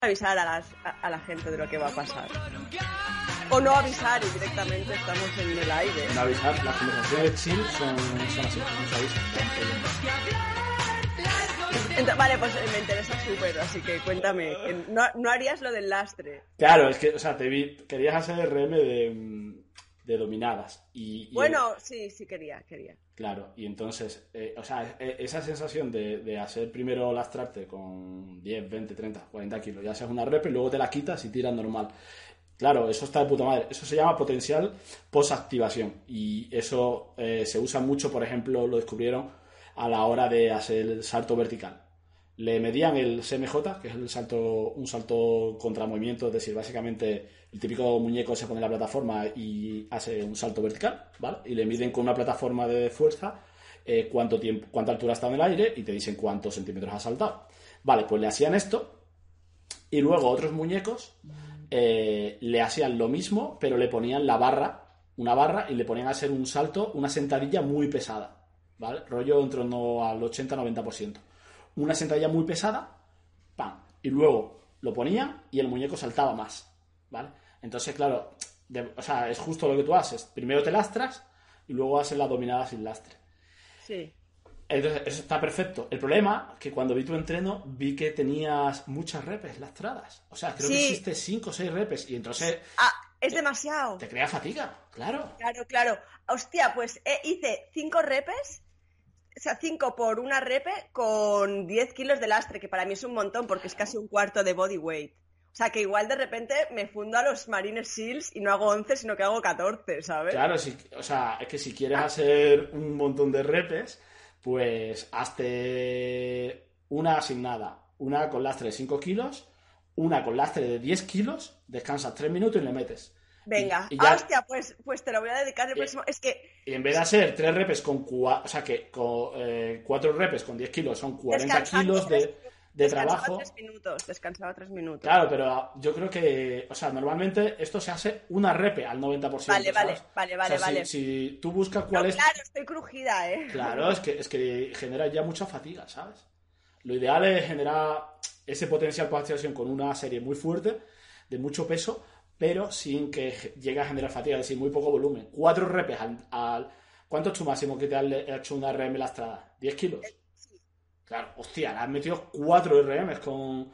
avisar a, las- a- a la gente de lo que va a pasar. O no avisar y directamente estamos en el aire. En avisar, las conversaciones chill son, son así, nos avisan. Vale, pues eh, me interesa súper, así que cuéntame. No, no harías lo del lastre. Claro, es que, o sea, te vi, querías hacer RM de, mm, de dominadas. Y, y- Bueno, sí, sí quería, quería. Claro, y entonces, eh, o sea, e- esa sensación de, de hacer primero lastrarte con 10, 20, 30, 40 kilos, ya seas una rep y luego te la quitas y tiras normal. Claro, eso está de puta madre. Eso se llama potencial post-activación. Y eso eh, se usa mucho, por ejemplo, lo descubrieron a la hora de hacer el salto vertical. Le medían el CMJ, que es el salto, un salto contra movimiento, es decir, básicamente el típico muñeco se pone en la plataforma y hace un salto vertical, ¿vale? Y le miden con una plataforma de fuerza eh, cuánto tiempo, cuánta altura está en el aire y te dicen cuántos centímetros ha saltado. Vale, pues le hacían esto y luego otros muñecos eh, le hacían lo mismo, pero le ponían la barra, una barra, y le ponían a hacer un salto, una sentadilla muy pesada, ¿vale? Rollo en torno al 80-90%. Una sentadilla muy pesada, ¡pam! Y luego lo ponían y el muñeco saltaba más, ¿vale? Entonces, claro, de- o sea, es justo lo que tú haces. Primero te lastras y luego haces la dominada sin lastre. Sí. Entonces, eso está perfecto. El problema que cuando vi tu entreno vi que tenías muchas repes lastradas. O sea, creo que hiciste 5 o 6 repes y entonces Ah, es demasiado. te crea fatiga, claro. Claro, claro. Hostia, pues eh, hice cinco repes, o sea, cinco por una repe con 10 kilos de lastre, que para mí es un montón porque es casi un cuarto de body weight. O sea, que igual de repente me fundo a los Marines Seals y no hago 11, sino que hago 14, ¿sabes? Claro, si, o sea, es que si quieres hacer un montón de repes, pues hazte una sin nada, una con lastre de 5 kilos, una con lastre de 10 kilos, descansas 3 minutos y le metes. Venga, Y- y ya- hostia, pues, pues te lo voy a dedicar el Y- próximo. Es que Y en vez de hacer 3 repes con 4, o sea que con 4 repes con 10 kilos son 40 Descansar kilos de, de descansaba trabajo. tres minutos, descansaba tres minutos. Claro, pero yo creo que, o sea, normalmente esto se hace una repe al 90%. Vale, vale, vale, O vale, sea, si- vale. Si, tú buscas No, cuál es... claro, estoy crujida, ¿eh? Claro, es que, es que genera ya mucha fatiga, ¿sabes? Lo ideal es generar ese potencial para activación con una serie muy fuerte, de mucho peso, pero sin que llegue a generar fatiga, es decir, muy poco volumen. Cuatro repes al... al- ¿Cuánto es tu máximo que te le- hecho una RM lastrada? ¿10 kilos? Claro, hostia, le has metido cuatro RMs con...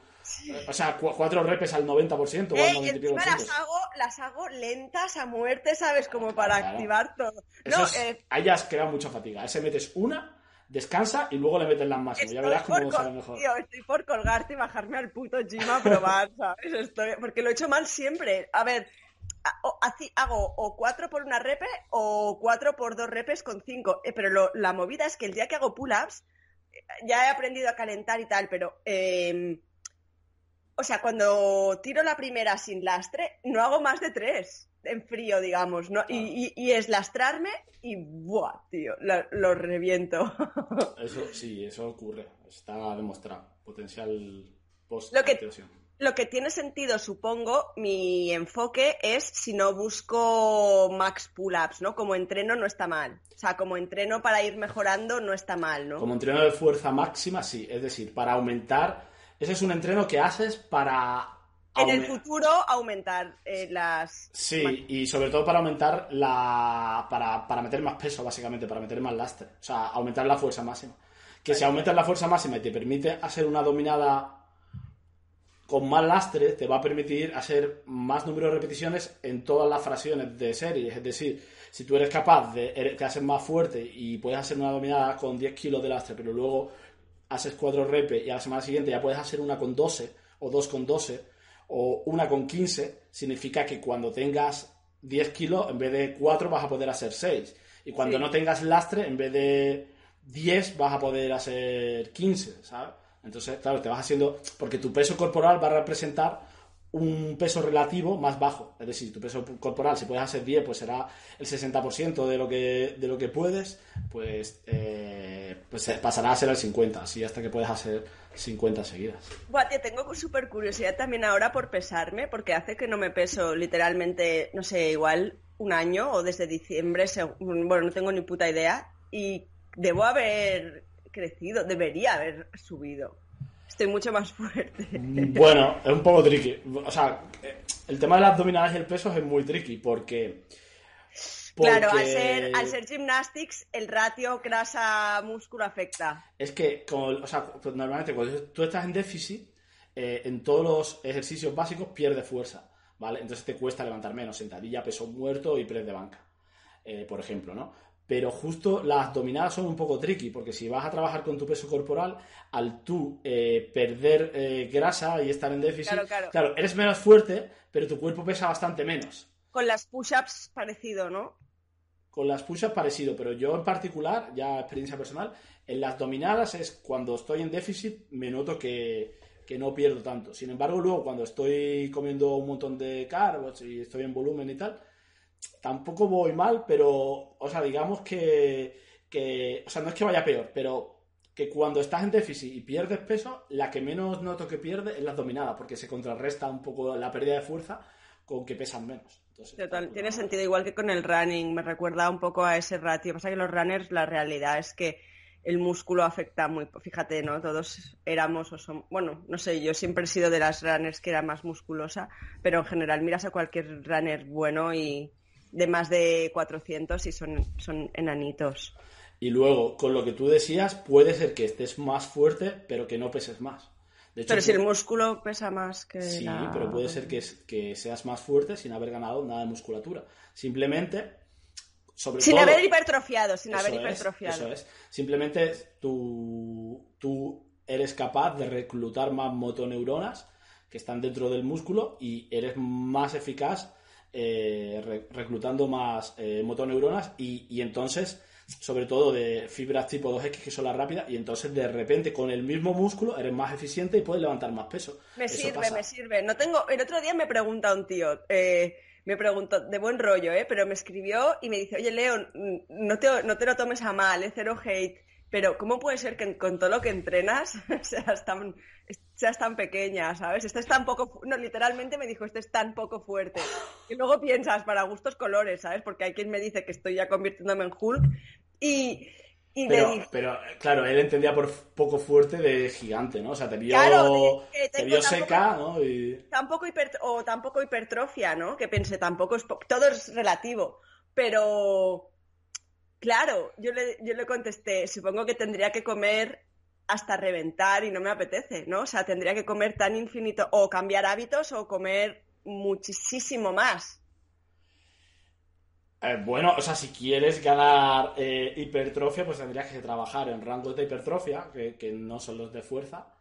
O sea, cu- cuatro repes al 90% o al Eh, y 90 y pico encima las hago, las hago lentas a muerte, ¿sabes? Como para Claro. activar todo. Eso No, es- eh, ahí ya has creado mucha fatiga. Ese metes una, descansa y luego le metes las máximas. Ya verás cómo sale mejor. tío, estoy por colgarte y bajarme al puto gym a probar, ¿sabes? Estoy, porque lo he hecho mal siempre. A ver, hago o cuatro por una repe o cuatro por dos repes con cinco. Eh, pero lo- la movida es que el día que hago pull-ups, eh, ya he aprendido a calentar y tal, pero... eh, o sea, cuando tiro la primera sin lastre, no hago más de tres en frío, digamos, ¿no? Y, y- y es lastrarme y ¡buah, tío! Lo, lo reviento. Eso sí, eso ocurre. Está demostrado. Potencial post Lo que- activación. Lo que tiene sentido, supongo, mi enfoque es si no busco max pull-ups, ¿no? Como entreno no está mal. O sea, como entreno para ir mejorando no está mal, ¿no? Como entreno de fuerza máxima, sí. Es decir, para aumentar. Ese es un entreno que haces para. En el futuro aumentar eh, las... Sí, y sobre todo para aumentar la. Para, para meter más peso, básicamente, para meter más lastre. O sea, aumentar la fuerza máxima. Que si aumentas la fuerza máxima y te permite hacer una dominada con más lastre, te va a permitir hacer más número de repeticiones en todas las fracciones de serie. Es decir, si tú eres capaz de. te haces más fuerte y puedes hacer una dominada con 10 kilos de lastre, pero luego haces 4 repes y a la semana siguiente ya puedes hacer una con 12 o dos con 12 o una con 15, significa que cuando tengas 10 kilos, en vez de 4 vas a poder hacer 6. Y cuando Sí. no tengas lastre, en vez de 10 vas a poder hacer 15, ¿sabes? Entonces, claro, te vas haciendo... Porque tu peso corporal va a representar un peso relativo más bajo. Es decir, tu peso corporal, si puedes hacer 10, pues será el 60% de lo que, de lo que puedes, pues, eh, pues pasará a ser el 50, así hasta que puedes hacer 50 seguidas. Buah, te tengo súper curiosidad también ahora por pesarme, porque hace que no me peso literalmente, no sé, igual un año o desde diciembre, bueno, no tengo ni puta idea, y debo haber crecido, debería haber subido. Estoy mucho más fuerte. Bueno, es un poco tricky. O sea, el tema de las abdominales y el peso es muy tricky porque... Claro, al ser, al ser gymnastics, el ratio grasa-músculo afecta. Es que, o sea, pues normalmente cuando tú estás en déficit, eh, en todos los ejercicios básicos pierdes fuerza, ¿vale? Entonces te cuesta levantar menos, sentadilla, peso muerto y press de banca, eh, por ejemplo, ¿no? Pero justo las abdominales son un poco tricky, porque si vas a trabajar con tu peso corporal, al tú eh, perder eh, grasa y estar en déficit, claro, eres menos fuerte, pero tu cuerpo pesa bastante menos. Con las push-ups parecido, ¿no? Con las push-ups parecido, pero yo en particular, ya experiencia personal, en las dominadas es cuando estoy en déficit, me noto que, que no pierdo tanto. Sin embargo, luego cuando estoy comiendo un montón de carbs y estoy en volumen y tal, tampoco voy mal, pero, o sea, digamos que, o sea, no es que vaya peor, pero que cuando estás en déficit y pierdes peso, la que menos noto que pierde es la dominada, porque se contrarresta un poco la pérdida de fuerza con que pesan menos. Total, tiene sentido, igual que con el running, me recuerda un poco a ese ratio. Pasa que los runners, la realidad es que el músculo afecta muy, fíjate, ¿no? Todos éramos o somos, bueno, no sé, yo siempre he sido de las runners que era más musculosa, pero en general miras a cualquier runner bueno y, de más de 400 y son, son enanitos. Y luego, con lo que tú decías, puede ser que estés más fuerte, pero que no peses más. pero si el músculo pesa más que. Sí, pero puede ser que, que, seas más fuerte sin haber ganado nada de musculatura. Simplemente. Sobre sin haber hipertrofiado, sin haber hipertrofiado. eso es. Simplemente tú, tú eres capaz de reclutar más motoneuronas que están dentro del músculo y eres más eficaz eh, reclutando más eh, motoneuronas y, y, entonces, sobre todo de fibras tipo 2X que son las rápidas, y entonces de repente con el mismo músculo eres más eficiente y puedes levantar más peso. Me sirve, me sirve. No tengo... El otro día me pregunta un tío, eh, me preguntó, de buen rollo, ¿eh? pero me escribió y me dice, oye, Leo, no te, no te lo tomes a mal, es cero hate, pero ¿cómo puede ser que con todo lo que entrenas seas tan, seas tan pequeña, ¿sabes? Este es tan poco, no, literalmente me dijo, este es tan poco fuerte. Y luego piensas, para gustos colores, ¿sabes? Porque hay quien me dice que estoy ya convirtiéndome en Hulk y... pero, claro, él entendía por poco fuerte de gigante, ¿no? O sea, te vio, te vio seca, ¿no? Tampoco o tampoco hipertrofia, ¿no? Que pensé, tampoco es... Todo es relativo, pero Claro, yo le, yo le contesté, supongo que tendría que comer hasta reventar y no me apetece, ¿no? O sea, tendría que comer tan infinito, o cambiar hábitos o comer muchísimo más. Eh, bueno, o sea, si quieres ganar eh, hipertrofia, pues tendrías que trabajar en rangos de hipertrofia, que, no son los de fuerza,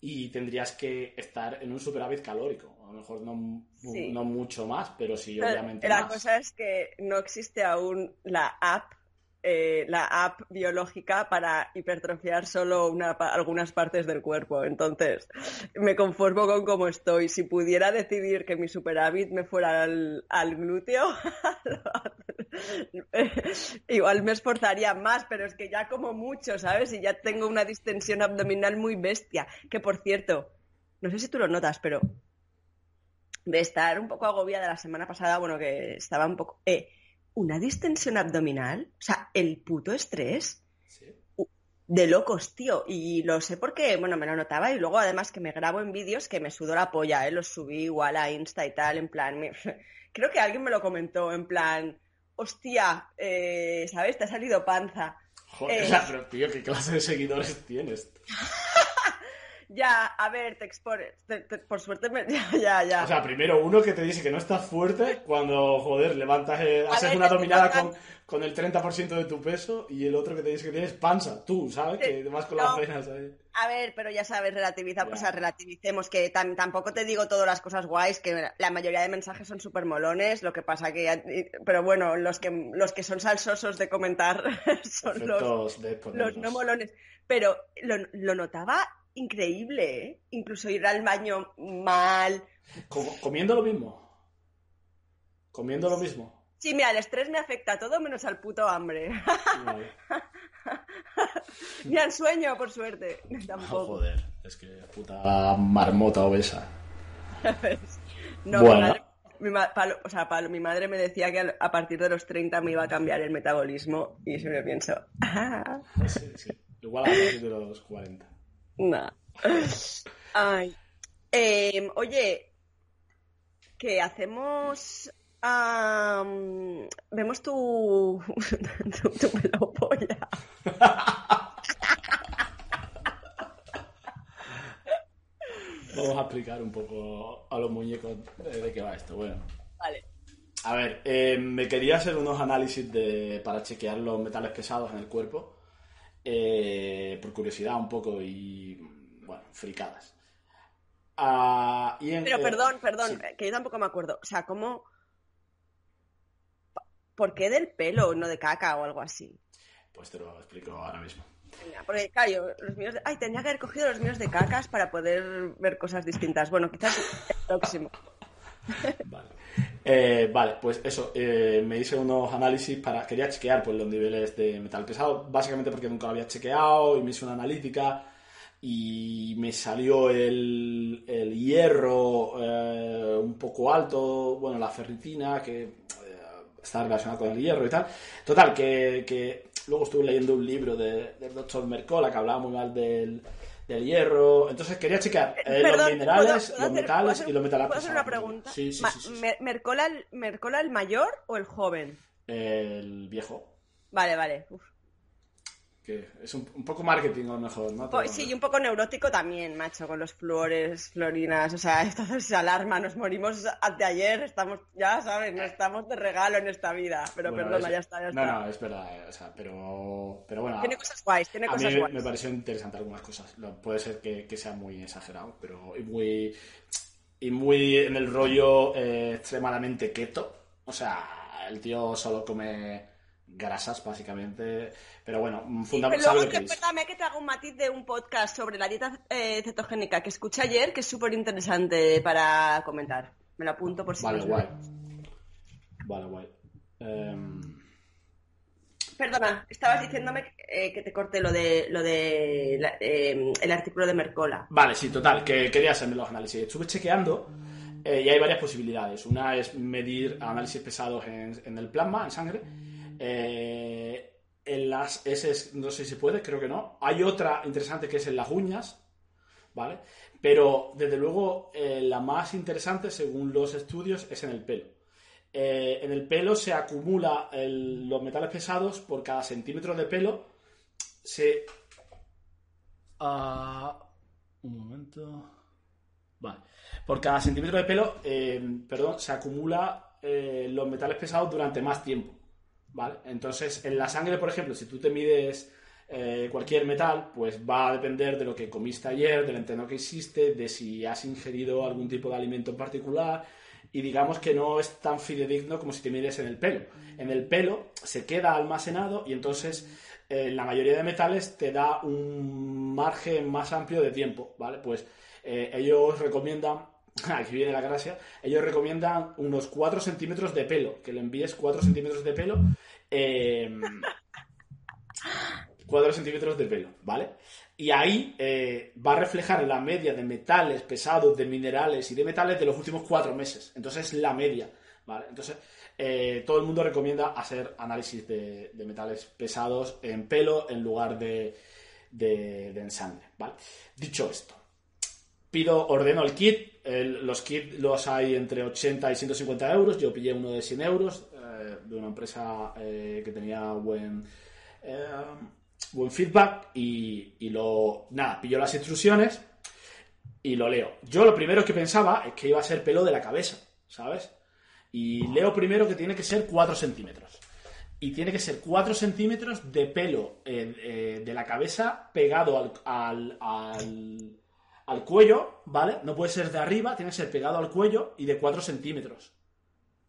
y tendrías que estar en un superávit calórico. A lo mejor no, mucho más, pero sí, obviamente. La cosa es que no existe aún la app eh, la app biológica para hipertrofiar solo una, algunas partes del cuerpo. Entonces, me conformo con cómo estoy. Si pudiera decidir que mi superávit me fuera al, glúteo, igual me esforzaría más, pero es que ya como mucho, ¿sabes? Y ya tengo una distensión abdominal muy bestia. Que por cierto, no sé si tú lo notas, pero de estar un poco agobiada la semana pasada, bueno, que estaba un poco... Eh, una distensión abdominal, o sea, el puto estrés. De locos, tío. Y lo sé porque, bueno, me lo notaba y luego además que me grabo en vídeos que me sudo la polla, ¿eh? Los subí igual a Insta y tal, en plan... Creo que alguien me lo comentó, en plan... Hostia, eh, ¿sabes? Te ha salido panza. Joder, eh, pero tío, ¿qué clase de seguidores tienes? Ya, a ver, te expones. por suerte, me... ya, ya, O sea, primero uno que te dice que no estás fuerte cuando, joder, levantas, eh, haces una dominada con, con, el 30% de tu peso y el otro que te dice que tienes panza, tú, ¿sabes? Que vas con las venas ahí. A ver, pero ya sabes, relativiza, o sea, relativicemos que tampoco te digo todas las cosas guays, que la mayoría de mensajes son súper molones, lo que pasa que, pero bueno, los que, los que son salsosos de comentar son los, los no molones. Pero lo, lo notaba increíble, ¿eh? Incluso ir al baño mal. Co- comiendo lo mismo. Comiendo lo mismo. Sí, mira, el estrés me afecta a todo menos al puto hambre. Ni al sueño, por suerte. Ah, Tampoco. joder, es que puta marmota obesa. No, Bueno. mi madre, mi ma- Palo- o sea, Palo, mi madre me decía que a partir de los 30 me iba a cambiar el metabolismo y siempre pienso, ah, Sí, sí. Igual a partir de los 40. No. Ay. Em, oye, que hacemos... am, vemos tu, tu, tu melopolla. Vamos a explicar un poco a los muñecos de, de qué va esto. Bueno, Vale. a ver, eh, me quería hacer unos análisis de, para chequear los metales pesados en el cuerpo. Eh, por curiosidad un poco y, bueno, fricadas. Ah, y en- Pero eh, perdón, perdón, sí. que yo tampoco me acuerdo. O sea, ¿cómo... ¿Por qué del pelo, no de caca o algo así? Pues te lo explico ahora mismo. Porque, claro, yo, los míos de... Ay, tendría que haber cogido los míos de cacas para poder ver cosas distintas. Bueno, quizás el próximo. Vale. Eh, vale, pues eso, eh, me hice unos análisis para, quería chequear pues, los niveles de metal pesado, básicamente porque nunca lo había chequeado y me hice una analítica y me salió el, hierro eh, un poco alto, bueno, la ferritina que eh, está relacionada con el hierro y tal. Total, que, que luego estuve leyendo un libro de- del doctor Mercola que hablaba muy mal del, del hierro, entonces quería chequear eh, los minerales, ¿puedo- puedo los hacer- metales hacer- y los metales ¿Puedo hacer pesados. una pregunta? Sí, sí, Ma- sí, sí, sí. ¿Mer- ¿Mercola, el- ¿Mercola el mayor o el joven? El viejo. Vale, vale. Uf. Que es un, un poco marketing a lo mejor, ¿no? Pues sí, y un poco neurótico también, macho, con los flores, florinas, o sea, esto se alarma, nos morimos anteayer, estamos, ya sabes, no estamos de regalo en esta vida, pero Bueno, perdona, es- ya está, ya No, está. no, es verdad, eh, o sea, pero, pero bueno. Tiene cosas guays, tiene a mí cosas me, guays. me pareció interesante algunas cosas. Puede ser que, que sea muy exagerado, pero y muy, y muy en el rollo eh, extremadamente keto. O sea, el tío solo come grasas, básicamente. Pero bueno, Pero fundamental luego que que te hago un matiz de un podcast sobre la dieta eh, cetogénica que escuché ayer, que es súper interesante para comentar. Me lo apunto por si Vale, guay. Vale, guay. Em, Perdona, estabas diciéndome eh, que te corté lo de lo de la- eh, el artículo de Mercola. Vale, sí, total, que quería hacerme los análisis. Estuve chequeando eh, y hay varias posibilidades. Una es medir análisis pesados en, en el plasma, en sangre. Eh, en las heces, no sé si puede, creo que no. Hay otra interesante que es en las uñas, ¿vale? Pero desde luego eh, la más interesante, según los estudios, es en el pelo. Eh, en el pelo se acumula los metales pesados por cada centímetro de pelo. Se. Ah, un momento. Vale. Por cada centímetro de pelo, perdón, se acumula los metales pesados durante más tiempo. ¿Vale? Entonces, en la sangre, por ejemplo, si tú te mides eh, cualquier metal, pues va a depender de lo que comiste ayer, del entreno que hiciste, de si has ingerido algún tipo de alimento en particular. Y digamos que no es tan fidedigno como si te mides en el pelo. En el pelo se queda almacenado y entonces eh, la mayoría de metales te da un margen más amplio de tiempo, ¿vale? Pues eh, ellos recomiendan, aquí viene la gracia, ellos recomiendan unos 4 centímetros de pelo, que le envíes 4 centímetros de pelo, eh, 4 centímetros de pelo, ¿vale? Y ahí eh, va a reflejar la media de metales pesados, de minerales y de metales de los últimos 4 meses. Entonces, la media, ¿vale? Entonces, eh, todo el mundo recomienda hacer análisis de, de metales pesados en pelo en lugar de, de- de en sangre, ¿vale? Dicho esto, pido, ordeno el kit. los kits los hay entre 80 y 150 euros. Yo pillé uno de 100 euros eh, de una empresa eh, que tenía buen, eh, buen feedback y, y lo, nada, pillo las instrucciones y lo leo. Yo lo primero que pensaba es que iba a ser pelo de la cabeza, ¿sabes? Y leo primero que tiene que ser 4 centímetros. Y tiene que ser 4 centímetros de pelo de la cabeza pegado al- al cuello, ¿vale? No puede ser de arriba, tiene que ser pegado al cuello y de 4 centímetros.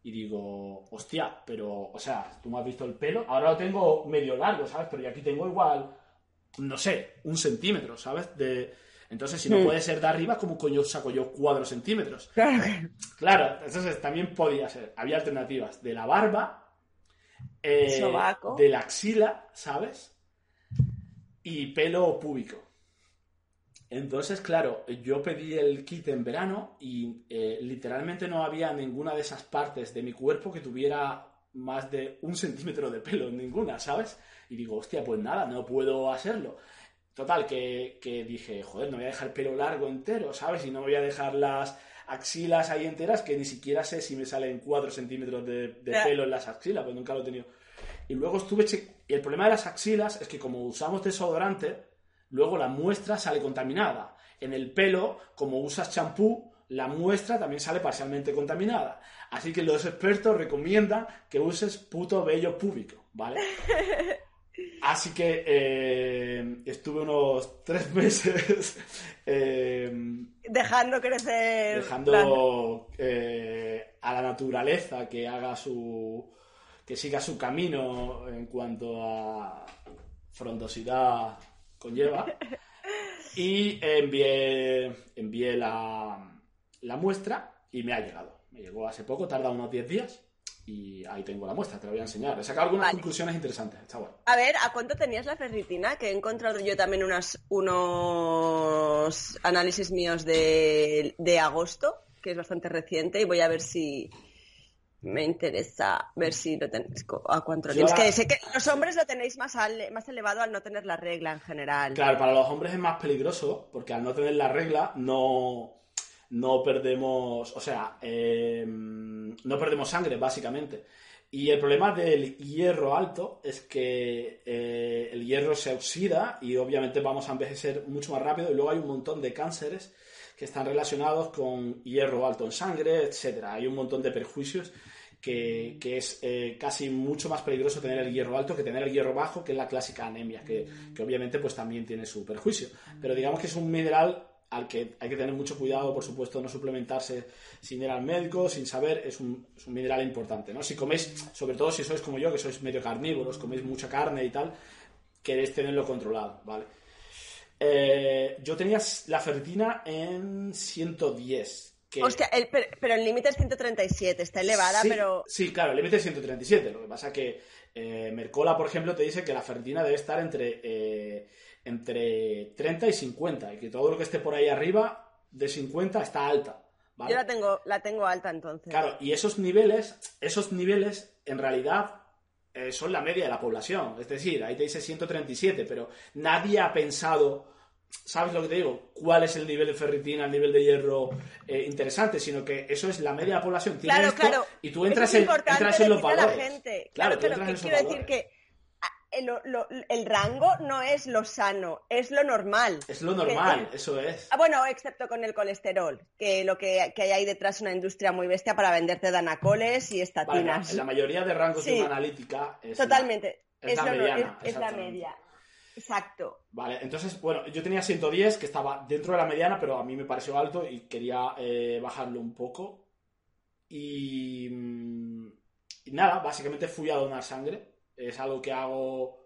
Y digo, hostia, pero, o sea, tú me has visto el pelo, ahora lo tengo medio largo, ¿sabes? Pero yo aquí tengo igual, no sé, un centímetro, ¿sabes? De... Entonces, si no Hmm. puede ser de arriba, ¿cómo coño saco yo 4 centímetros? Claro que- Claro, entonces también podía ser. Había alternativas de la barba, eh, de la axila, ¿sabes? Y pelo púbico. Entonces, claro, yo pedí el kit en verano y eh, literalmente no había ninguna de esas partes de mi cuerpo que tuviera más de un centímetro de pelo, ninguna, ¿sabes? Y digo, hostia, pues nada, no puedo hacerlo. Total, que, que dije, joder, no voy a dejar pelo largo entero, ¿sabes? Y no voy a dejar las axilas ahí enteras, que ni siquiera sé si me salen 4 centímetros de, de pelo en las axilas, pues nunca lo he tenido. Y luego estuve... Y el problema de las axilas es que como usamos desodorante, luego la muestra sale contaminada. En el pelo, como usas champú, la muestra también sale parcialmente contaminada. Así que los expertos recomiendan que uses puto vello púbico, ¿vale? Así que eh, estuve unos tres meses eh, Dejando crecer. dejando eh, a la naturaleza que haga su que siga su camino en cuanto a frondosidad conlleva y envié envié la, la muestra y me ha llegado me llegó hace poco tarda unos 10 días y ahí tengo la muestra te la voy a enseñar he sacado algunas Vale. conclusiones interesantes está bueno A ver, ¿a cuánto tenías la ferritina? Que he encontrado yo también unas, unos análisis míos de, de agosto, que es bastante reciente, y voy a ver si me interesa ver si lo tenéis. ¿A cuánto la- Que sé que los hombres lo tenéis más, al- más elevado al no tener la regla en general. Claro, para los hombres es más peligroso porque al no tener la regla no, no perdemos, o sea, eh, no perdemos sangre, básicamente. Y el problema del hierro alto es que eh, el hierro se oxida y obviamente vamos a envejecer mucho más rápido y luego hay un montón de cánceres que están relacionados con hierro alto en sangre, etcétera. Hay un montón de perjuicios que, es eh, casi mucho más peligroso tener el hierro alto que tener el hierro bajo, que es la clásica anemia, que, que obviamente pues también tiene su perjuicio. Pero digamos que es un mineral al que hay que tener mucho cuidado, por supuesto, no suplementarse sin ir al médico, sin saber, es un, es un mineral importante, ¿no? Si coméis, sobre todo si sois como yo, que sois medio carnívoros, coméis mucha carne y tal, queréis tenerlo controlado, ¿vale? Eh, yo tenía la ferritina en 110. Que... Hostia, el- pero, pero el límite es 137, está elevada, sí, pero... Sí, claro, el límite es 137. Lo que pasa que eh, Mercola, por ejemplo, te dice que la ferritina debe estar entre, eh, entre 30 y 50 y que todo lo que esté por ahí arriba de 50 está alta. ¿vale? Yo la tengo, la tengo alta entonces. Claro, y esos niveles, esos niveles en realidad eh, son la media de la población. Es decir, ahí te dice 137, pero nadie ha pensado, ¿sabes lo que te digo? ¿Cuál es el nivel de ferritina, el nivel de hierro eh, interesante? Sino que eso es la media de la población. Tiene Claro, esto, claro. Y tú entras, en, entras en los valores. la gente. Claro, Claro, entras que quiero decir que ah, el, lo- el rango no es lo sano, es lo normal. Es lo normal, eso es. Ah, bueno, excepto con el colesterol, que lo que, que hay ahí detrás es una industria muy bestia para venderte danacoles y estatinas. la mayoría de rangos de una analítica es la- Totalmente. es Es, la mediana, es- es la media. Exacto. Vale, entonces, bueno, yo tenía 110, que estaba dentro de la mediana, pero a mí me pareció alto y quería eh, bajarlo un poco. Y, mm, y nada, básicamente fui a donar sangre. Es algo que hago,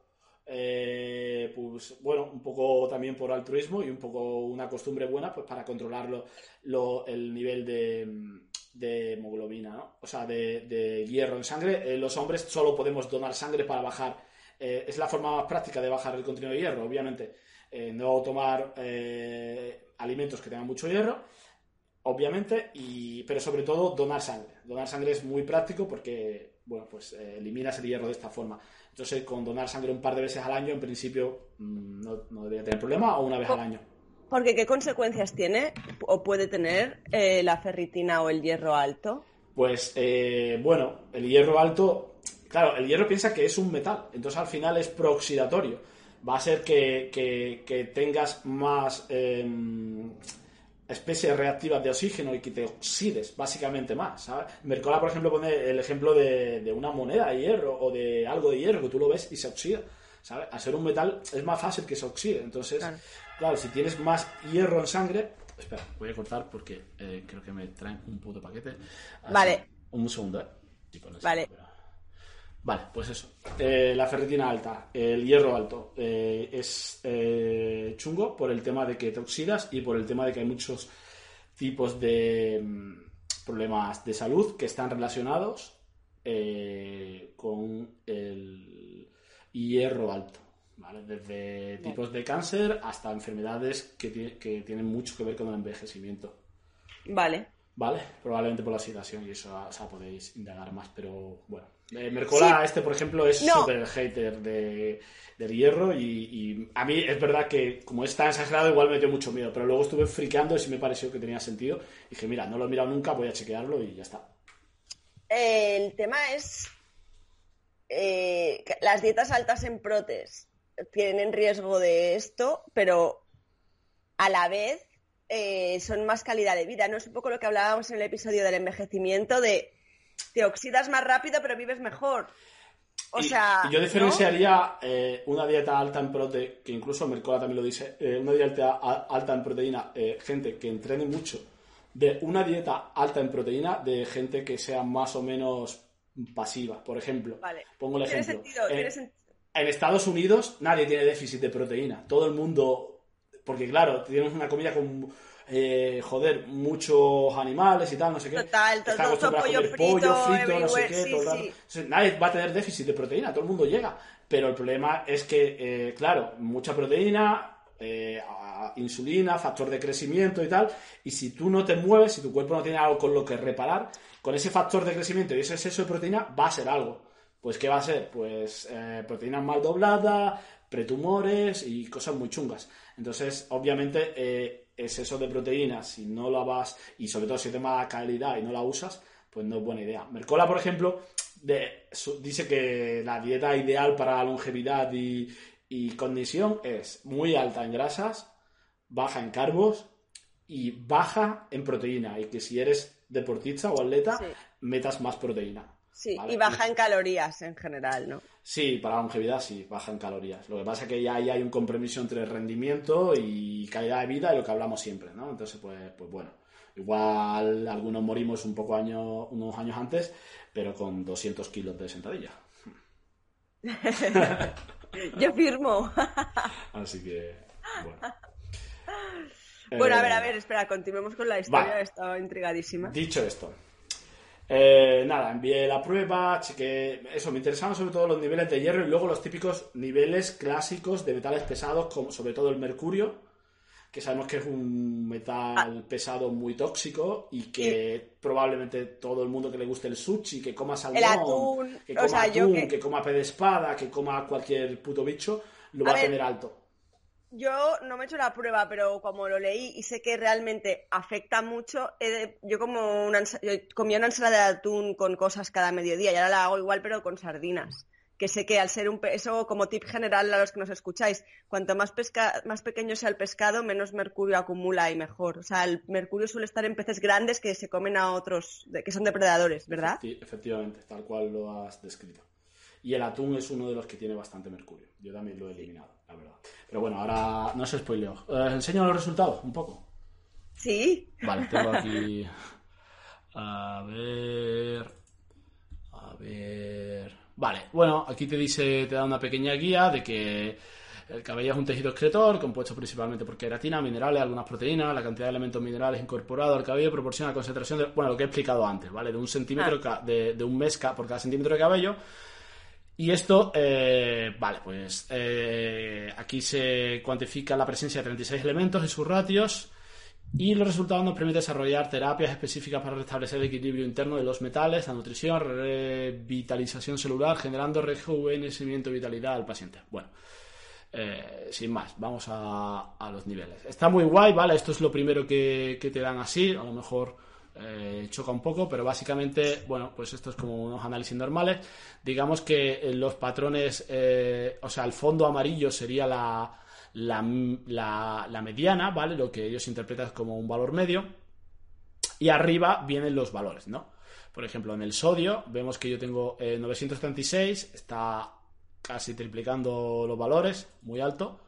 eh, pues bueno, un poco también por altruismo y un poco una costumbre buena, pues para controlar lo- lo- el nivel de, mm, de hemoglobina, ¿no? O sea, de, de hierro en sangre. Eh, los hombres solo podemos donar sangre para bajar eh, es la forma más práctica de bajar el contenido de hierro, obviamente. Eh, no tomar eh, alimentos que tengan mucho hierro, obviamente, y, pero sobre todo donar sangre. Donar sangre es muy práctico porque, bueno, pues eliminas el hierro de esta forma. Entonces, con donar sangre un par de veces al año, en principio, mm, no, no debería tener problema, o una vez al año. Porque ¿qué consecuencias tiene o puede tener la ferritina o el hierro alto? Pues bueno, el hierro alto, claro, el hierro piensa que es un metal, entonces al final es prooxidatorio. Va a ser que, que- que tengas más em, especies reactivas de oxígeno y que te oxides básicamente más, ¿sabes? Mercola, por ejemplo, pone el ejemplo de, de una moneda de hierro o de algo de hierro que tú lo ves y se oxida, ¿sabes? Al ser un metal es más fácil que se oxide, entonces, Claro. claro, si tienes más hierro en sangre... Espera, voy a cortar porque eh, creo que me traen un puto paquete. Así, Vale. Un segundo, ¿eh? Vale. Vale, pues eso. Eh, la ferritina alta, el hierro alto, eh, es eh, chungo por el tema de que te oxidas y por el tema de que hay muchos tipos de mm, problemas de salud que están relacionados con el hierro alto. ¿vale? Desde tipos de cáncer hasta enfermedades que, que tienen mucho que ver con el envejecimiento. Vale. Vale, probablemente por la oxidación y eso o sea, podéis indagar más, pero bueno. Eh, Mercola, este por ejemplo, es súper hater de, del hierro y, a mí es verdad que como es tan exagerado igual me dio mucho miedo, pero luego estuve friqueando y sí me pareció que tenía sentido. Y dije, mira, no lo he mirado nunca, voy a chequearlo y ya está. El tema es eh, las dietas altas en protes tienen riesgo de esto, pero a la vez eh, son más calidad de vida. No es un poco lo que hablábamos en el episodio del envejecimiento de te oxidas más rápido pero vives mejor. O sea, yo diferenciaría eh, una dieta alta en proteína, que incluso Mercola también lo dice, eh, una dieta alta en proteína, gente que entrene mucho, de una dieta alta en proteína de gente que sea más o menos pasiva. Por ejemplo, pongo el ejemplo. en Estados Unidos nadie tiene déficit de proteína. Todo el mundo porque claro, tienes una comida con, eh, joder, muchos animales y tal, no sé qué. Total, todo, pollo frito, no sé qué, Nadie va a tener déficit de proteína, todo el mundo llega. Pero el problema es que, eh, claro, mucha proteína, eh, insulina, factor de crecimiento y tal, y si tú no te mueves, si tu cuerpo no tiene algo con lo que reparar, con ese factor de crecimiento y ese exceso de proteína va a ser algo. Pues, ¿qué va a ser? Pues proteínas mal dobladas, pretumores y cosas muy chungas. Entonces, obviamente, exceso de proteínas, si no la vas, y sobre todo si te mala calidad y no la usas, pues no es buena idea. Mercola, por ejemplo, dice que la dieta ideal para longevidad y, y condición es muy alta en grasas, baja en carbos y baja en proteína. Y que si eres deportista o atleta, metas más proteína. Sí, y baja en calorías en general, ¿no? Sí, para la longevidad sí, baja en calorías. Lo que pasa es que ya ahí hay un compromiso entre rendimiento y calidad de vida y lo que hablamos siempre, ¿no? Entonces, pues, pues bueno, igual algunos morimos un poco año, unos años antes, pero con 200 kilos de sentadilla. Yo firmo. Así que, bueno. Bueno, a ver, a ver, espera, continuemos con la historia, he estado intrigadísima. Dicho esto, eh, nada, envié la prueba, chequé. Eso, me interesaban sobre todo los niveles de hierro y luego los típicos niveles clásicos de metales pesados, como sobre todo el mercurio, que sabemos que es un metal ah. pesado muy tóxico y que probablemente todo el mundo que le guste el sushi, que coma salmón, que coma atún, que... coma pez de espada, que coma cualquier puto bicho, lo va a tener alto. Yo no me he hecho la prueba, pero como lo leí y sé que realmente afecta mucho, yo como una, comía una ensalada de atún con cosas cada mediodía y ahora la hago igual pero con sardinas. Que sé que al ser un eso como tip general a los que nos escucháis, cuanto más pesca, más pequeño sea el pescado, menos mercurio acumula y mejor. O sea, el mercurio suele estar en peces grandes que se comen a otros, que son depredadores, ¿verdad? Sí, efectivamente, tal cual lo has descrito. Y el atún es uno de los que tiene bastante mercurio. Yo también lo he eliminado, la verdad. Pero bueno, ahora no se spoileo. ¿Os enseño los resultados un poco? Sí. Vale, tengo aquí. A ver. A ver. Vale, bueno, aquí te dice, te da una pequeña guía de que el cabello es un tejido excretor compuesto principalmente por queratina, minerales, algunas proteínas. La cantidad de elementos minerales incorporados al cabello proporciona la concentración de, bueno, lo que he explicado antes, ¿vale? De un centímetro ah. de, de, un mes por cada centímetro de cabello y esto, eh, vale, pues eh, aquí se cuantifica la presencia de 36 elementos y sus ratios y los resultados nos permiten desarrollar terapias específicas para restablecer el equilibrio interno de los metales, la nutrición, revitalización celular, generando rejuvenecimiento y vitalidad al paciente. Bueno, eh, sin más, vamos a, los niveles. Está muy guay, ¿vale? Esto es lo primero que, que te dan así, a lo mejor eh, choca un poco, pero básicamente, bueno, pues esto es como unos análisis normales. Digamos que eh, los patrones, eh, o sea, el fondo amarillo sería la, la, la, mediana, ¿vale? Lo que ellos interpretan como un valor medio. Y arriba vienen los valores, ¿no? Por ejemplo, en el sodio vemos que yo tengo 936, está casi triplicando los valores, muy alto.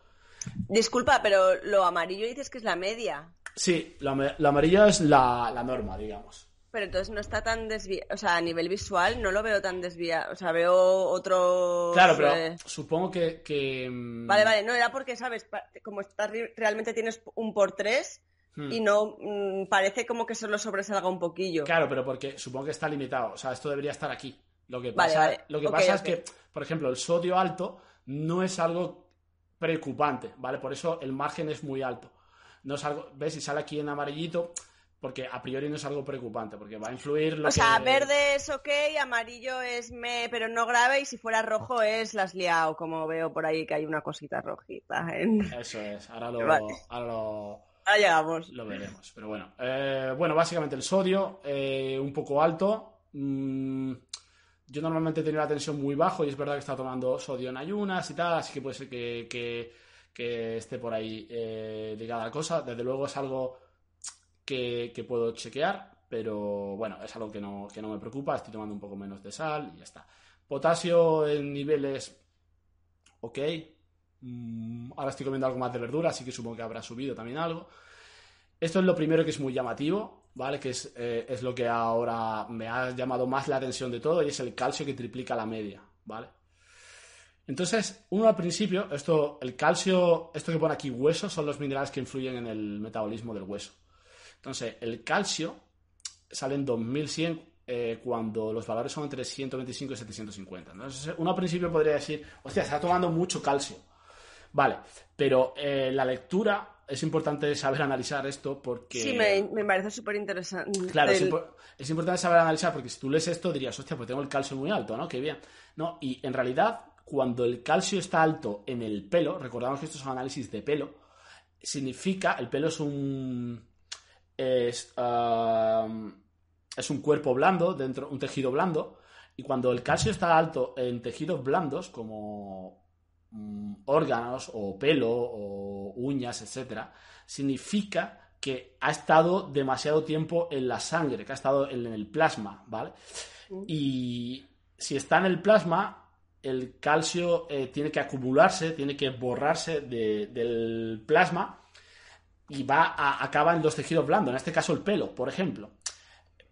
Disculpa, pero lo amarillo dices que es la media. Sí, la, amarilla es la, norma, digamos. Pero entonces no está tan desviado, o sea, a nivel visual no lo veo tan desviado, o sea, veo otro... Claro, pero supongo que, que, mm, Vale, vale, no, era porque, ¿sabes? Como estás, realmente tienes un por tres Hmm. y no mm, parece como que solo sobresalga un poquillo. Claro, pero porque supongo que está limitado. O sea, esto debería estar aquí. Lo que pasa, vale. Lo que pasa es que, por ejemplo, el sodio alto no es algo preocupante, ¿vale? Por eso el margen es muy alto. No es algo, ¿ves? Si sale aquí en amarillito, porque a priori no es algo preocupante, porque va a influir lo O sea, verde es ok, amarillo es me, pero no grave, y si fuera rojo es las liado, como veo por ahí que hay una cosita rojita. En... Eso es, ahora lo, Vale. ahora lo, Ahora llegamos. lo veremos. Pero bueno, Eh, bueno, básicamente el sodio eh, un poco alto. Mm, yo normalmente he tenido la tensión muy bajo y es verdad que he estado tomando sodio en ayunas y tal, así que puede ser que, que- que esté por ahí eh, ligada la cosa. Desde luego es algo que, que puedo chequear, pero bueno, es algo que no, que no me preocupa. Estoy tomando un poco menos de sal y ya está. Potasio en niveles ok. Mm, ahora estoy comiendo algo más de verdura, así que supongo que habrá subido también algo. Esto es lo primero que es muy llamativo, ¿vale? Que es, eh, es lo que ahora me ha llamado más la atención de todo y es el calcio que triplica la media, ¿vale? Entonces, uno al principio, esto, el calcio, esto que pone aquí hueso, son los minerales que influyen en el metabolismo del hueso. Entonces, el calcio sale en 2100 eh, cuando los valores son entre 125 y 750. Entonces, uno al principio podría decir, hostia, está tomando mucho calcio. Vale, pero eh, la lectura es importante saber analizar esto porque... Sí, me, me parece súper interesante. Claro, es, impo- es importante saber analizar porque si tú lees esto dirías, hostia, pues tengo el calcio muy alto, ¿no? Qué bien. No, y en realidad, cuando el calcio está alto en el pelo, recordamos que estos son análisis de pelo, significa, el pelo es un... es, es un cuerpo blando, dentro, un tejido blando, y cuando el calcio está alto en tejidos blandos, como mm, órganos o pelo o uñas, etcétera, significa que ha estado demasiado tiempo en la sangre, que ha estado en el plasma, ¿vale? Y si está en el plasma, el calcio eh, tiene que acumularse, tiene que borrarse de- del plasma y va a, acaba en los tejidos blandos, en este caso el pelo, por ejemplo.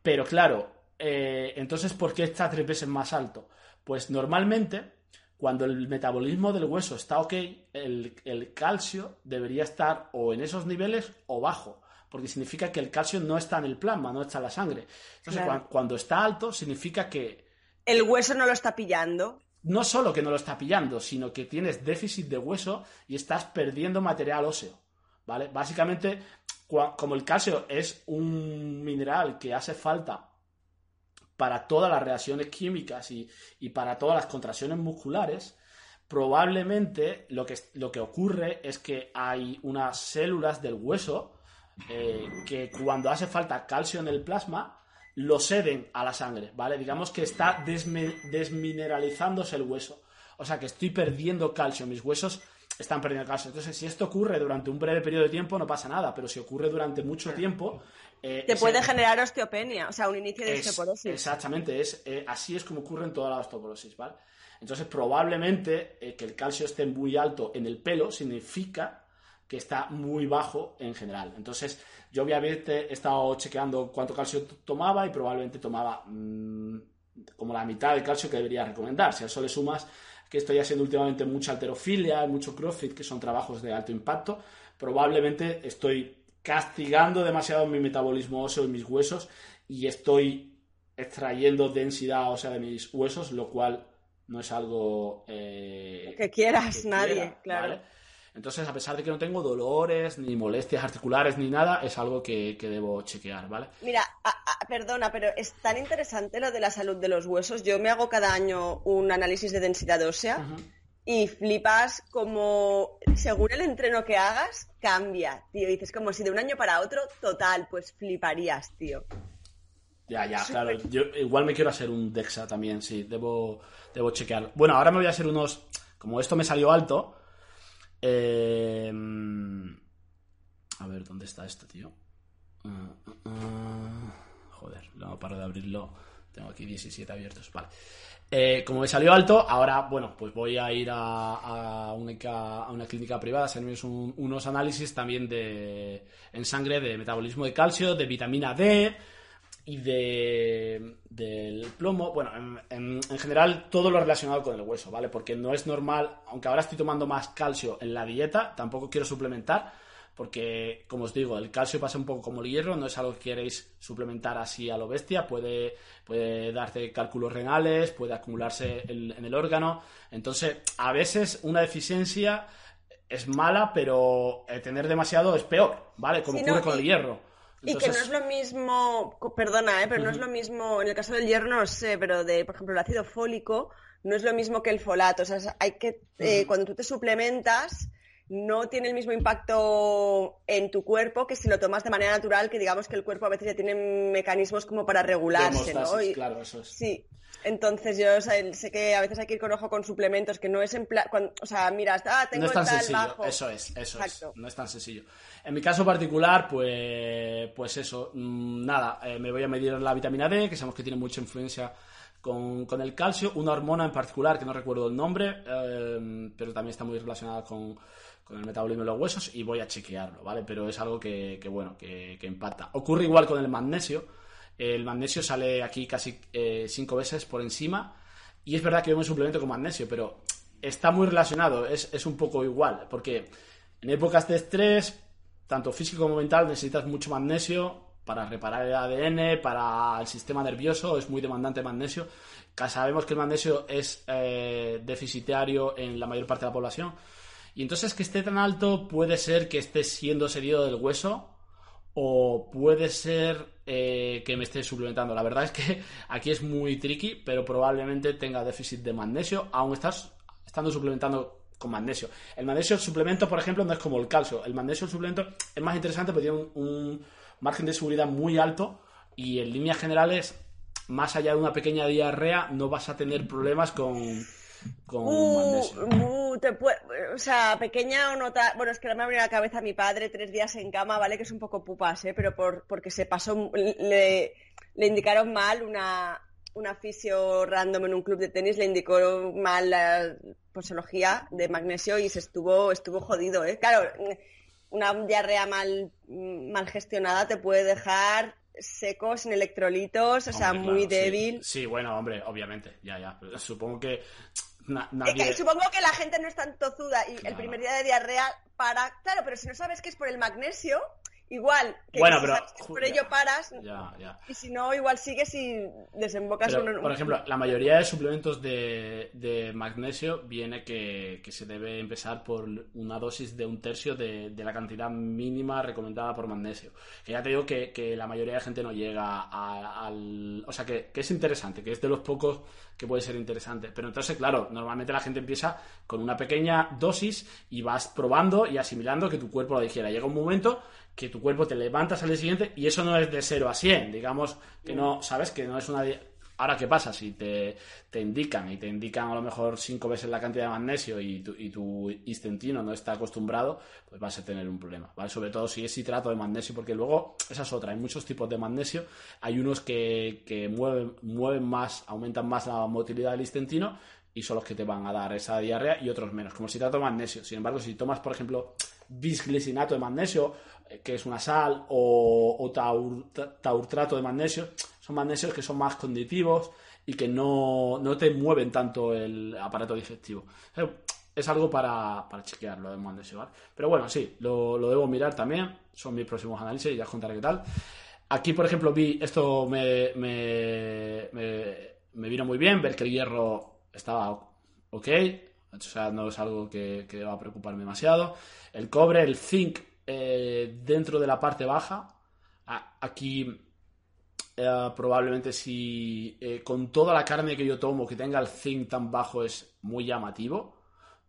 Pero claro, eh, entonces, ¿por qué está tres veces más alto? Pues normalmente, cuando el metabolismo del hueso está ok, el, el calcio debería estar o en esos niveles o bajo, porque significa que el calcio no está en el plasma, no está en la sangre. Entonces, Claro. cuando está alto, significa que El hueso no lo está pillando. No solo que no lo está pillando, sino que tienes déficit de hueso y estás perdiendo material óseo. ¿Vale? Básicamente, como el calcio es un mineral que hace falta para todas las reacciones químicas y, y para todas las contracciones musculares, probablemente lo que, lo que ocurre es que hay unas células del hueso eh, que cuando hace falta calcio en el plasma, lo ceden a la sangre, ¿vale? Digamos que está desmineralizándose el hueso. O sea que estoy perdiendo calcio, mis huesos están perdiendo calcio. Entonces, si esto ocurre durante un breve periodo de tiempo, no pasa nada, pero si ocurre durante mucho tiempo... eh, Te ese- puede generar osteopenia, o sea, un inicio de es- osteoporosis. Exactamente, es, eh, así es como ocurre en toda la osteoporosis, ¿vale? Entonces, probablemente eh, que el calcio esté muy alto en el pelo significa que está muy bajo en general. Entonces, yo obviamente he estado chequeando cuánto calcio tomaba y probablemente tomaba mm, como la mitad del calcio que debería recomendar. Si a eso le sumas que estoy haciendo últimamente mucha alterofilia, mucho crossfit, que son trabajos de alto impacto, probablemente estoy castigando demasiado mi metabolismo óseo y mis huesos y estoy extrayendo densidad ósea de mis huesos, lo cual no es algo eh, Que quieras, que nadie, quiera, claro. ¿vale? Entonces, a pesar de que no tengo dolores, ni molestias articulares, ni nada, es algo que, que debo chequear, ¿vale? Mira, a- a- perdona, pero es tan interesante lo de la salud de los huesos. Yo me hago cada año un análisis de densidad ósea y flipas como según el entreno que hagas, cambia, tío. Dices como si de un año para otro, total, pues fliparías, tío. Ya, ya, claro. Yo igual me quiero hacer un DEXA también, sí, debo, debo chequearlo. Bueno, ahora me voy a hacer unos. Como esto me salió alto. Eh, a ver, ¿dónde está esto, tío? Ah, ah, ah. joder, no paro de abrirlo. Tengo aquí 17 abiertos. Vale. Eh, como me salió alto, ahora, bueno, pues voy a ir a, una, clínica privada a hacerme un- unos análisis también de, en sangre de metabolismo de calcio, de vitamina D y de, del plomo, bueno, en, en, general todo lo relacionado con el hueso, ¿vale? Porque no es normal, aunque ahora estoy tomando más calcio en la dieta, tampoco quiero suplementar, porque, como os digo, el calcio pasa un poco como el hierro, no es algo que queréis suplementar así a lo bestia, puede, puede darte cálculos renales, puede acumularse en el órgano. Entonces, a veces una deficiencia es mala, pero eh, tener demasiado es peor, ¿vale? Como ocurre con el hierro. Y que no es lo mismo, perdona, ¿eh? pero no es lo mismo, en el caso del hierro no sé, pero de, por ejemplo, el ácido fólico no es lo mismo que el folato. O sea, hay que, eh, cuando tú te suplementas, no tiene el mismo impacto en tu cuerpo que si lo tomas de manera natural, que digamos que el cuerpo a veces ya tiene mecanismos como para regularse, ¿no? claro, eso es. Sí. Entonces yo sé que a veces hay que ir con ojo con suplementos, que no es en plan, o sea, mira, ah, tengo no es tan tal sencillo, bajo. eso es, eso es, no es tan sencillo. En mi caso particular, pues, pues eso, mm, nada, eh, me voy a medir la vitamina D, que sabemos que tiene mucha influencia con, con, el calcio, una hormona en particular que no recuerdo el nombre, eh, pero también está muy relacionada con, con el metabolismo de los huesos y voy a chequearlo, ¿vale? Pero es algo que, bueno, que, impacta. Ocurre igual con el magnesio. El magnesio sale aquí casi eh, cinco veces por encima y es verdad que vemos un suplemento con magnesio, pero está muy relacionado, es, es un poco igual, porque en épocas de estrés, tanto físico como mental, necesitas mucho magnesio para reparar el ADN, para el sistema nervioso, es muy demandante el magnesio. Sabemos que el magnesio es eh, deficitario en la mayor parte de la población y entonces que esté tan alto puede ser que esté siendo herido del hueso o puede ser eh, que me esté suplementando. La verdad es que aquí es muy tricky, pero probablemente tenga déficit de magnesio, aún estás estando suplementando con magnesio. El magnesio el suplemento, por ejemplo, no es como el calcio. El magnesio el suplemento es más interesante porque tiene un margen de seguridad muy alto y en líneas generales, más allá de una pequeña diarrea, no vas a tener problemas con con uh, uh, te o sea, pequeña o nota. Bueno, es que no me abrió la cabeza a mi padre tres días en cama, ¿vale? Que es un poco pupas, ¿eh? Pero por, porque se pasó. Le, le indicaron mal una, un aficio random en un club de tenis, le indicó mal la posología de magnesio y se estuvo, estuvo jodido, ¿eh? Claro, una diarrea mal, mal gestionada te puede dejar seco, sin electrolitos, o sea, muy débil. Sí. bueno, hombre, obviamente, ya, ya. supongo que supongo que la gente no es tan tozuda y el primer día de diarrea para... Claro, pero si no sabes que es por el magnesio, igual que bueno, pero, por ello paras y si no igual sigues y desembocas uno... por ejemplo la mayoría de suplementos de, magnesio viene que, se debe empezar por una dosis de un tercio de, la cantidad mínima recomendada por magnesio. Que ya te digo que, la mayoría de gente no llega al o sea que, que es interesante que es de los pocos que puede ser interesante. Pero entonces claro normalmente la gente empieza con una pequeña dosis y vas probando y asimilando que tu cuerpo lo dijera llega un momento que tu cuerpo te levantas al día siguiente y eso no es de 0 a 100, digamos que no, ¿sabes? Que no es una... Ahora, ¿qué pasa? Si te, indican y te indican a lo mejor cinco veces la cantidad de magnesio y tu, y tu no está acostumbrado, pues vas a tener un problema, ¿vale? Sobre todo si es citrato de magnesio, porque luego, esa es otra, hay muchos tipos de magnesio, hay unos que, que mueven, mueven más, aumentan más la motilidad del istentino y son los que te van a dar esa diarrea y otros menos, como citrato de magnesio. Sin embargo, si tomas, por ejemplo, bisglicinato de magnesio que es una sal, o, taurtrato de magnesio, son magnesios que son más conditivos y que no, te mueven tanto el aparato digestivo. Es algo para, para chequear lo de magnesio, Pero bueno, sí, lo, debo mirar también, son mis próximos análisis y ya os contaré qué tal. Aquí, por ejemplo, vi, esto me, me, me, vino muy bien, ver que el hierro estaba ok, o sea, no es algo que, que va a preocuparme demasiado. El cobre, el zinc, eh, dentro de la parte baja. aquí eh, probablemente si eh, con toda la carne que yo tomo que tenga el zinc tan bajo es muy llamativo.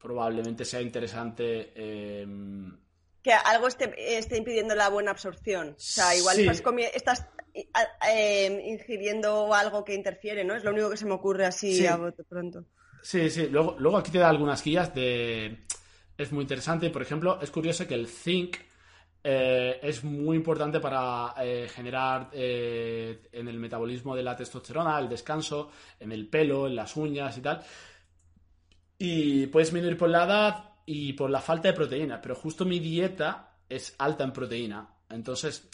Probablemente sea interesante. Em, que algo esté, impidiendo la buena absorción. O sea, igual estás, em, ingiriendo algo que interfiere, ¿no? Es lo único que se me ocurre así a bote pronto. Sí, sí. Luego, luego aquí te da algunas guías de. Es muy interesante. Por ejemplo, es curioso que el zinc eh, es muy importante para eh, generar eh, en el metabolismo de la testosterona, el descanso, en el pelo, en las uñas y tal. Y puedes disminuir por la edad y por la falta de proteína, pero justo mi dieta es alta en proteína. Entonces,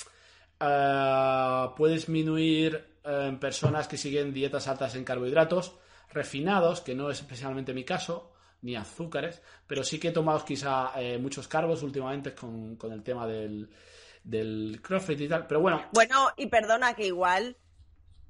Eh, puedes disminuir en personas que siguen dietas altas en carbohidratos refinados, que no es especialmente mi caso, ni azúcares, pero sí que he tomado quizá eh, muchos carbos últimamente con, con el tema del, del CrossFit y tal. Pero bueno, Bueno, y perdona que igual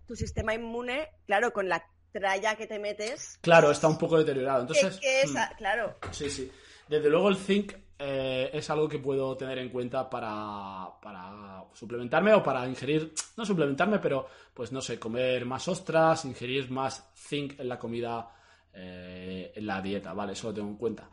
tu sistema inmune, claro, con la tralla que te metes, claro, está un poco deteriorado. que, Entonces, que es, mm, claro, Sí, sí. Desde luego el zinc eh, es algo que puedo tener en cuenta para, para suplementarme o para ingerir, no suplementarme, pero pues no sé, comer más ostras, ingerir más zinc en la comida, eh, en la dieta, ¿vale? Eso lo tengo en cuenta.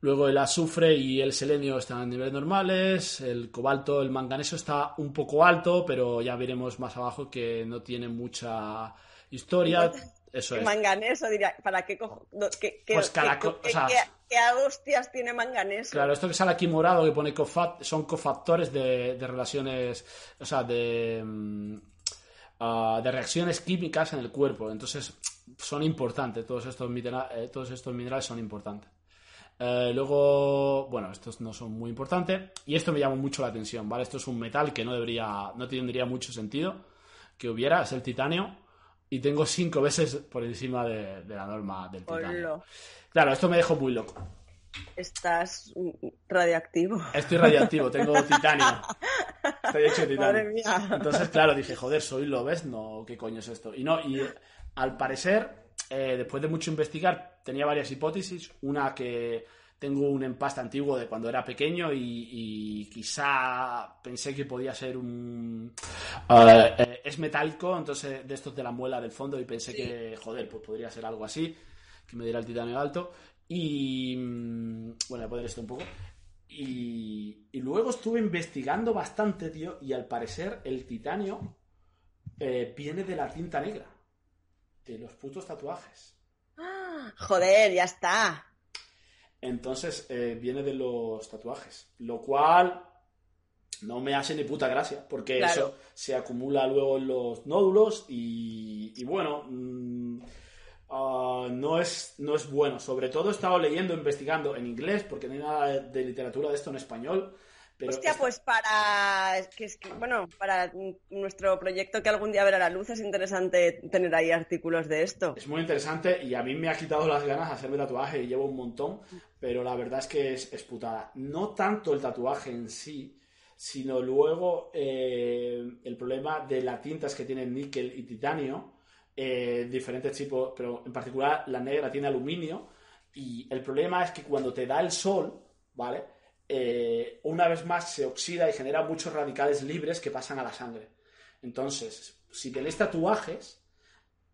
Luego el azufre y el selenio están a niveles normales, el cobalto, el manganeso está un poco alto, pero ya veremos más abajo que no tiene mucha historia. Eso es. manganeso, diría, ¿para qué cojo? ¿Qué, qué- Pues cada qué- co- qué- o sea- qué- qué hostias tiene manganeso? Claro, esto que sale aquí morado que pone cofact, son cofactores de, de relaciones, o sea, de, mm, ah, de reacciones químicas en el cuerpo. Entonces, son importantes, todos estos, minera- eh, todos estos minerales son importantes. Eh, luego, bueno, estos no son muy importantes. Y esto me llama mucho la atención, ¿vale? Esto es un metal que no debería, no tendría mucho sentido que hubiera, es el titanio. Y tengo cinco veces por encima de, de la norma del titanio. Claro, esto me dejó muy loco. estás radiactivo. Estoy radiactivo, tengo titanio. Estoy hecho de Madre titanio. mía. Entonces, claro, dije, joder, soy lo ves, no, ¿qué coño es esto? Y no, y al parecer, eh, después de mucho investigar, tenía varias hipótesis. Una que tengo un empaste antiguo de cuando era pequeño y, y quizá pensé que podía ser un... eh, eh, es metálico, entonces de estos de la muela del fondo y pensé que, joder, pues podría ser algo así, que me diera el titanio alto. Y... mm, Bueno, voy a poner esto un poco. Y, y luego estuve investigando bastante, tío, y al parecer el titanio eh, viene de la tinta negra, de los putos tatuajes. Joder, ya está. Entonces eh, viene de los tatuajes, lo cual no me hace ni puta gracia, porque Claro. eso se acumula luego en los nódulos y, y bueno, mm, ah, no, es, no es bueno. Sobre todo he estado leyendo, investigando en inglés, porque no hay nada de literatura de esto en español. Pero Hostia, esta- pues para que es que, bueno, para nuestro proyecto que algún día verá la luz es interesante tener ahí artículos de esto. Es muy interesante y a mí me ha quitado las ganas de hacerme tatuaje y llevo un montón, pero la verdad es que es, es putada. No tanto el tatuaje en sí, sino luego eh, el problema de las tintas que tienen níquel y titanio, eh, diferentes tipos, pero en particular la negra tiene aluminio y el problema es que cuando te da el sol, ¿vale? Eh, una vez más se oxida y genera muchos radicales libres que pasan a la sangre. Entonces, si tenéis tatuajes,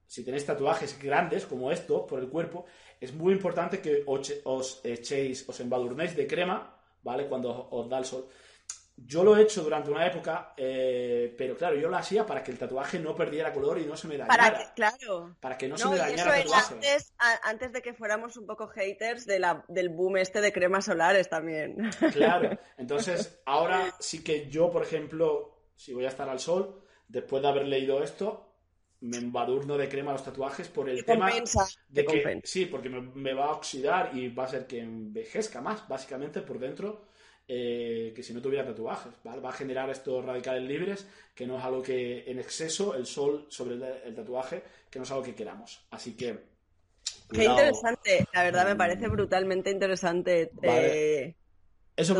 si tenéis tatuajes grandes como esto por el cuerpo, es muy importante que os echéis, os embadurnéis de crema, ¿vale? Cuando os da el sol. Yo lo he hecho durante una época, eh, pero claro, yo lo hacía para que el tatuaje no perdiera color y no se me dañara. Para que, claro. Para que no, se me dañara el tatuaje. antes, a- antes de que fuéramos un poco haters de la, del boom este de cremas solares también. Claro, entonces ahora sí que yo, por ejemplo, si voy a estar al sol, después de haber leído esto, me embadurno de crema los tatuajes por el Te tema compensa, de que compensa. sí, porque me, me va a oxidar y va a ser que envejezca más, básicamente por dentro, eh, que si no tuviera tatuajes, ¿vale? Va a generar estos radicales libres, que no es algo que en exceso el sol sobre el, el tatuaje, que no es algo que queramos. Así que Qué cuidado. interesante, la verdad me parece brutalmente interesante. Vale. eh, Eso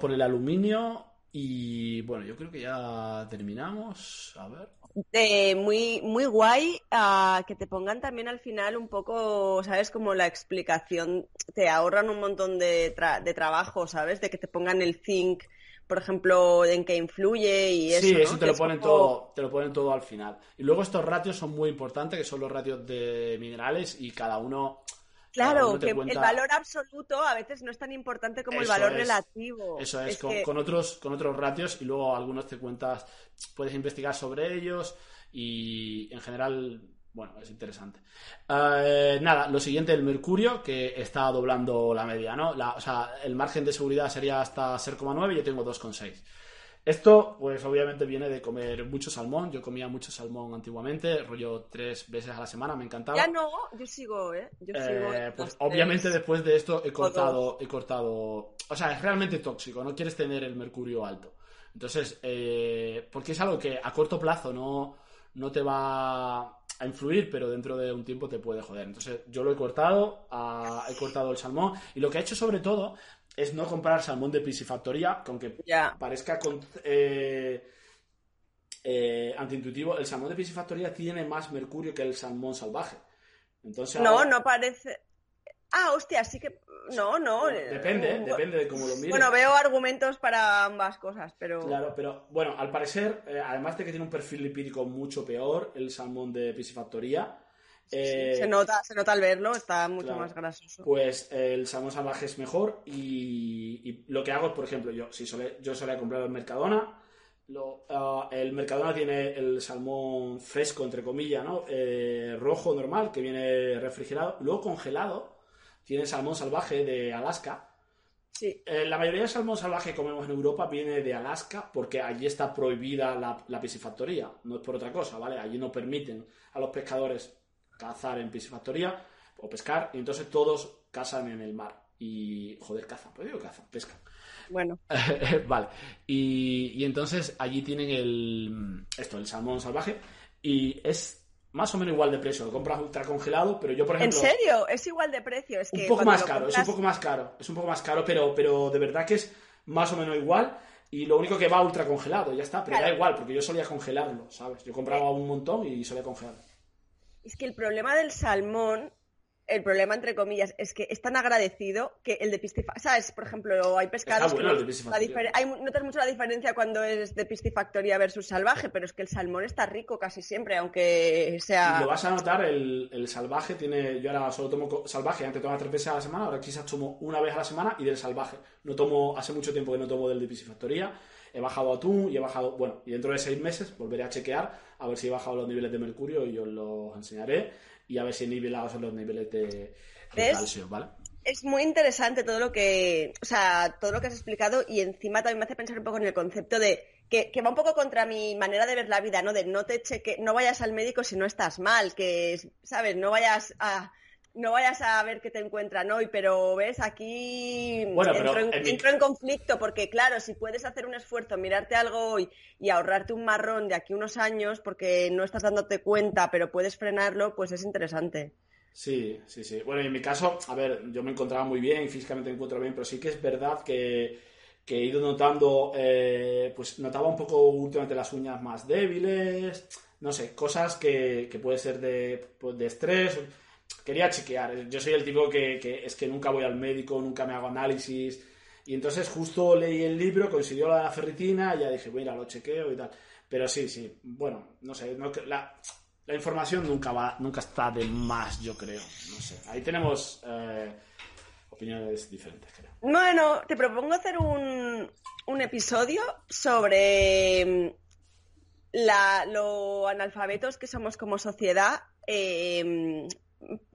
por el aluminio y bueno, yo creo que ya terminamos. A ver. De muy, muy guay ah, que te pongan también al final un poco, ¿sabes? Como la explicación, te ahorran un montón de, tra- de trabajo, ¿sabes? De que te pongan el zinc, por ejemplo, en qué influye y eso. sí, ¿no? eso te lo es ponen como- todo, te lo ponen todo al final. Y luego estos ratios son muy importantes, que son los ratios de minerales y cada uno. Claro, que cuenta- el valor absoluto a veces no es tan importante como el valor es. relativo. Eso es, con, que- con otros, con otros ratios y luego algunos te cuentas, puedes investigar sobre ellos y en general, bueno, es interesante. Eh, nada, lo siguiente, el mercurio, que está doblando la media, ¿no? La- o sea, el margen de seguridad sería hasta 0,9 y yo tengo 2,6. Esto, pues obviamente viene de comer mucho salmón. Yo comía mucho salmón antiguamente, rollo tres veces a la semana, me encantaba. Ya no, yo sigo, ¿eh? Yo Eh, sigo. pues obviamente tres. después de esto he cortado, he cortado, o sea, es realmente tóxico, no quieres tener el mercurio alto. Entonces, eh, porque es algo que a corto plazo no, no te va a influir, pero dentro de un tiempo te puede joder. Entonces, yo lo he cortado, ah, he cortado el salmón y lo que he hecho sobre todo es no comprar salmón de piscifactoría, que aunque parezca con- eh, eh, antiintuitivo, el salmón de piscifactoría tiene más mercurio que el salmón salvaje. Entonces, No, ahora- no parece. Ah, hostia, sí que. No, no. eh, Depende, depende de cómo lo mires. Bueno, veo argumentos para ambas cosas, pero. Claro, pero bueno, al parecer, eh, además de que tiene un perfil lipídico mucho peor, el salmón de piscifactoría, eh, Se nota, se nota al verlo, está mucho claro. más grasoso. pues eh, el salmón salvaje es mejor y, y lo que hago es, por ejemplo, yo si solé, yo solía comprar el Mercadona, lo- ah, el Mercadona tiene el salmón fresco, entre comillas, ¿no? Eh, rojo normal, que viene refrigerado, luego congelado, tiene salmón salvaje de Alaska, Sí. Eh, la mayoría del salmón salvaje que comemos en Europa viene de Alaska porque allí está prohibida la, la piscifactoría, no es por otra cosa, ¿vale? Allí no permiten a los pescadores cazar en piscifactoría o pescar y entonces todos cazan en el mar y, joder, cazan, pues digo cazan, pescan. Bueno, vale, y, y entonces allí tienen el, esto, el salmón salvaje y es más o menos igual de precio, lo compras ultra congelado, pero yo por ¿en ejemplo... serio? Es igual de precio. Es que Un poco más caro, es un poco más caro, es un poco más caro, pero, pero de verdad que es más o menos igual. Y lo único que va ultra congelado, ya está, pero Claro. da igual, porque yo solía congelarlo, ¿sabes? Yo compraba un montón y solía congelarlo. Es que el problema del salmón, el problema entre comillas, es que es tan agradecido que el de piscifactoría, ¿sabes? Por ejemplo, hay pescados bueno que la hay, notas mucho la diferencia cuando es de piscifactoría versus salvaje, pero es que el salmón está rico casi siempre, aunque sea... lo vas a notar, el, el salvaje tiene. Yo ahora solo tomo salvaje, antes tomaba tres veces a la semana, ahora quizás tomo una vez a la semana y del salvaje. No tomo, hace mucho tiempo que no tomo del de piscifactoría. He bajado atún y he bajado, bueno, y dentro de seis meses volveré a chequear a ver si he bajado los niveles de mercurio y os los enseñaré y a ver si he nivelado los niveles de, de calcio, ¿vale? Es muy interesante todo lo que, o sea, todo lo que has explicado y encima también me hace pensar un poco en el concepto de que, que va un poco contra mi manera de ver la vida, ¿no? De no te cheque, no vayas al médico si no estás mal, que, ¿sabes? No vayas a, no vayas a ver qué te encuentran hoy, pero ves, aquí Bueno, pero entro, en, en mi- entro en conflicto porque, claro, si puedes hacer un esfuerzo, mirarte algo hoy y ahorrarte un marrón de aquí unos años porque no estás dándote cuenta, pero puedes frenarlo, pues es interesante. Sí, sí, sí. Bueno, y en mi caso, a ver, yo me encontraba muy bien físicamente me encuentro bien, pero sí que es verdad que, que he ido notando, eh, pues notaba un poco últimamente las uñas más débiles, no sé, cosas que, que puede ser de, pues, de estrés. Quería chequear. Yo soy el tipo que, es que nunca voy al médico, nunca me hago análisis. Y entonces justo leí el libro, coincidió la ferritina y ya dije, mira, lo chequeo y tal. Pero sí, sí, bueno, no sé, la información nunca va, nunca está de más, yo creo. No sé. Ahí tenemos eh, opiniones diferentes, creo. Bueno, te propongo hacer un, un episodio sobre mm, la, lo analfabetos que somos como sociedad eh,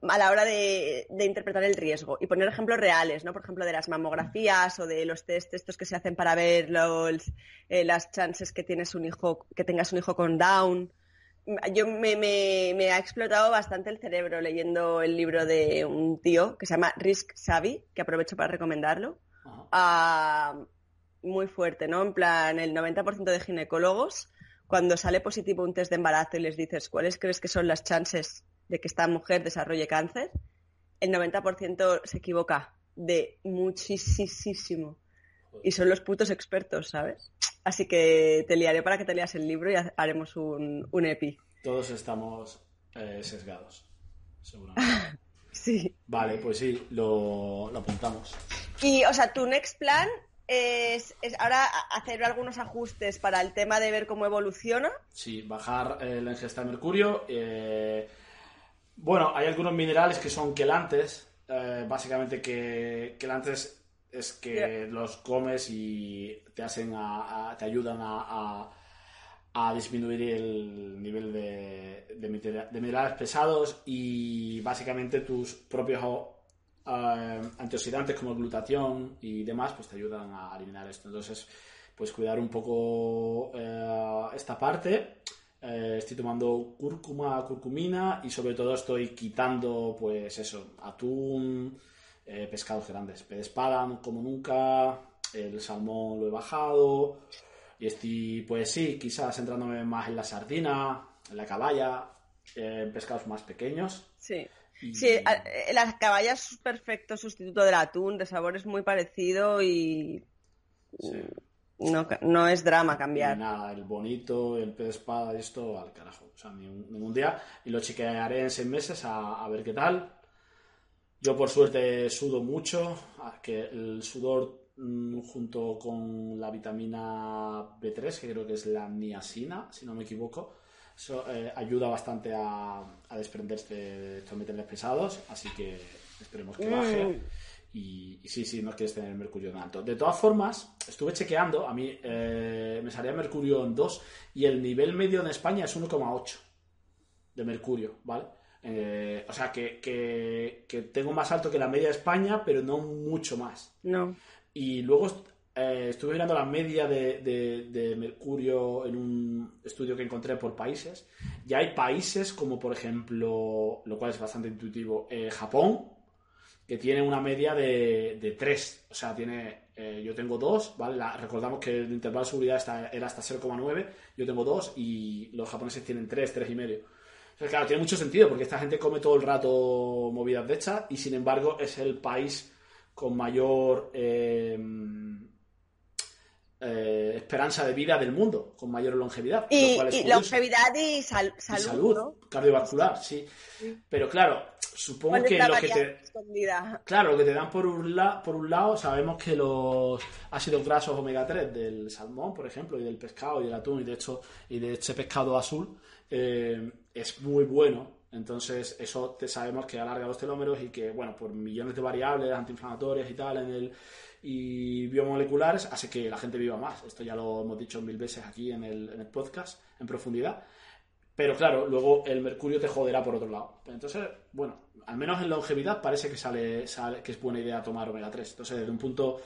a la hora de, de interpretar el riesgo y poner ejemplos reales, ¿no? Por ejemplo, de las mamografías o de los test estos que se hacen para ver los, eh, las chances que tienes un hijo, que tengas un hijo con Down. Yo me, me- me ha explotado bastante el cerebro leyendo el libro de un tío que se llama Risk Savvy, que aprovecho para recomendarlo. Ah, muy fuerte, ¿no? En plan, el 90% de ginecólogos, cuando sale positivo un test de embarazo y les dices cuáles crees que son las chances de que esta mujer desarrolle cáncer, el 90% se equivoca de muchísimo. Y son los putos expertos, ¿sabes? Así que te liaré para que te leas el libro y ha- haremos un, un EPI. Todos estamos eh, sesgados, seguramente. Sí. vale, pues sí, lo, lo apuntamos. Y, o sea, tu next plan es, es ahora hacer algunos ajustes para el tema de ver cómo evoluciona. Sí, bajar eh, la ingesta de mercurio. eh, bueno, hay algunos minerales que son quelantes. eh, básicamente que quelantes es que los comes y te hacen a- a- te ayudan a, disminuir el nivel de, de minerales pesados y básicamente tus propios eh, antioxidantes como glutatión y demás pues te ayudan a eliminar esto. Entonces, pues cuidar un poco eh, esta parte. Eh, estoy tomando cúrcuma, curcumina y sobre todo estoy quitando, pues eso, atún, eh, pescados grandes. Pez de espada como nunca, el salmón lo he bajado. Y estoy, pues sí, quizás centrándome más en la sardina, en la caballa, en pescados más pequeños. Sí. Sí, la caballa es perfecto sustituto del atún, de sabor es muy parecido y no, no, es drama cambiar. nada, el bonito, el pez de espada, esto al carajo. O sea, ningún, día. Y lo chequearé en seis meses a, a ver qué tal. Yo por suerte sudo mucho, que el sudor mm, junto con la vitamina B3, que creo que es la niacina, si no me equivoco, eso eh, ayuda bastante a, a desprenderse de estos metales pesados, así que esperemos que baje. Mm. Y, sí, sí, no quieres tener mercurio en alto. De todas formas, estuve chequeando, a mí eh, me salía mercurio en 2 y el nivel medio en España es 1,8 de mercurio, ¿vale? Eh, o sea, que, que, tengo más alto que la media de España, pero no mucho más. No. Y luego eh, estuve mirando la media de, mercurio en un estudio que encontré por países. Ya hay países como, por ejemplo, lo cual es bastante intuitivo, Japón, que tiene una media de, de 3. O sea, tiene. Eh, yo tengo 2, ¿vale? recordamos que el intervalo de seguridad era hasta 0,9. Yo tengo 2 y los japoneses tienen 3, 3,5. O sea, claro, tiene mucho sentido porque esta gente come todo el rato movidas de hecha y sin embargo es el país con mayor. Eh, esperanza de vida del mundo, con mayor longevidad. Y, longevidad y, salud. cardiovascular, sí. Pero claro, supongo que lo que te. Claro, lo que te dan por un, por un lado, sabemos que los ácidos grasos omega 3 del salmón, por ejemplo, y del pescado y del atún, y de hecho, y de este pescado azul, eh, es muy bueno. Entonces, eso te sabemos que alarga los telómeros y que, bueno, por millones de variables antiinflamatorias y tal en el y biomoleculares hace que la gente viva más. Esto ya lo hemos dicho mil veces aquí en el, podcast, en profundidad. Pero claro, luego el mercurio te joderá por otro lado. Entonces, bueno, al menos en longevidad parece que sale, que es buena idea tomar omega 3. Entonces, desde un punto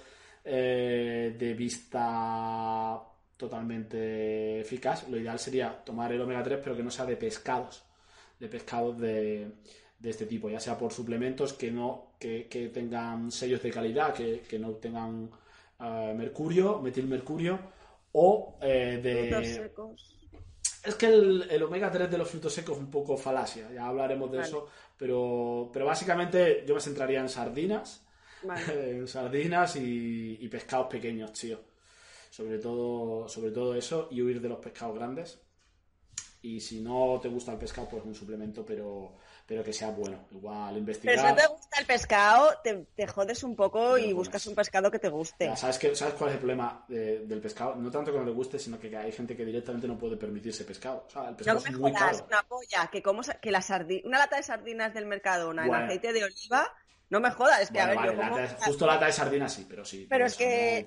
eh, de vista totalmente eficaz, lo ideal sería tomar el omega 3, pero que no sea de pescados, de pescados de este tipo, ya sea por suplementos que no que, tengan sellos de calidad, que, no tengan uh, mercurio, metilmercurio, o eh, de... Es que el, omega 3 de los frutos secos es un poco falacia, ya hablaremos de eso, pero, pero básicamente yo me centraría en sardinas, en sardinas y, y, pescados pequeños, tío. Sobre todo, sobre todo eso y huir de los pescados grandes. Y si no te gusta el pescado, pues un suplemento, pero pero que sea bueno. Igual investigar. Pero si no te gusta el pescado, te, jodes un poco y buscas un pescado que te guste. ¿sabes, qué, ¿Sabes cuál es el problema del pescado? No tanto que no le guste, sino que hay gente que directamente no puede permitirse pescado. O sea, el pescado no me jodas, una polla, que, como, que la una lata de sardinas del mercado, una en aceite de oliva, no me jodas, es que a ver, yo como... Justo lata de sardinas sí, pero sí. Pero es que...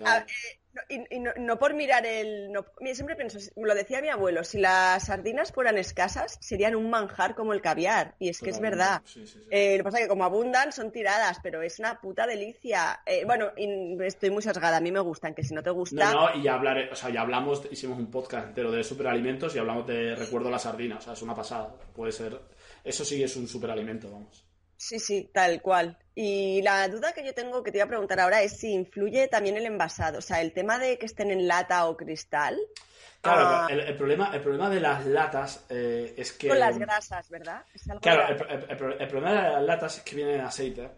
Y, no, por mirar el. No, siempre pienso, lo decía mi abuelo, si las sardinas fueran escasas, serían un manjar como el caviar. Y es que es verdad. Eh, lo que pasa es que como abundan, son tiradas, pero es una puta delicia. Eh, bueno, estoy muy sesgada, a mí me gustan, que si no te gusta. No, no, y ya, hablaré, o sea, ya hablamos, hicimos un podcast entero de superalimentos y hablamos de recuerdo la sardina. O sea, es una pasada. Puede ser. Eso sí es un superalimento, vamos. Sí, sí, tal cual. Y la duda que yo tengo que te iba a preguntar ahora es si influye también el envasado, o sea, el tema de que estén en lata o cristal. Claro, ah, el, problema, el problema de las latas eh, es que... Con las grasas, ¿verdad? claro, el, problema de las latas es que viene en aceite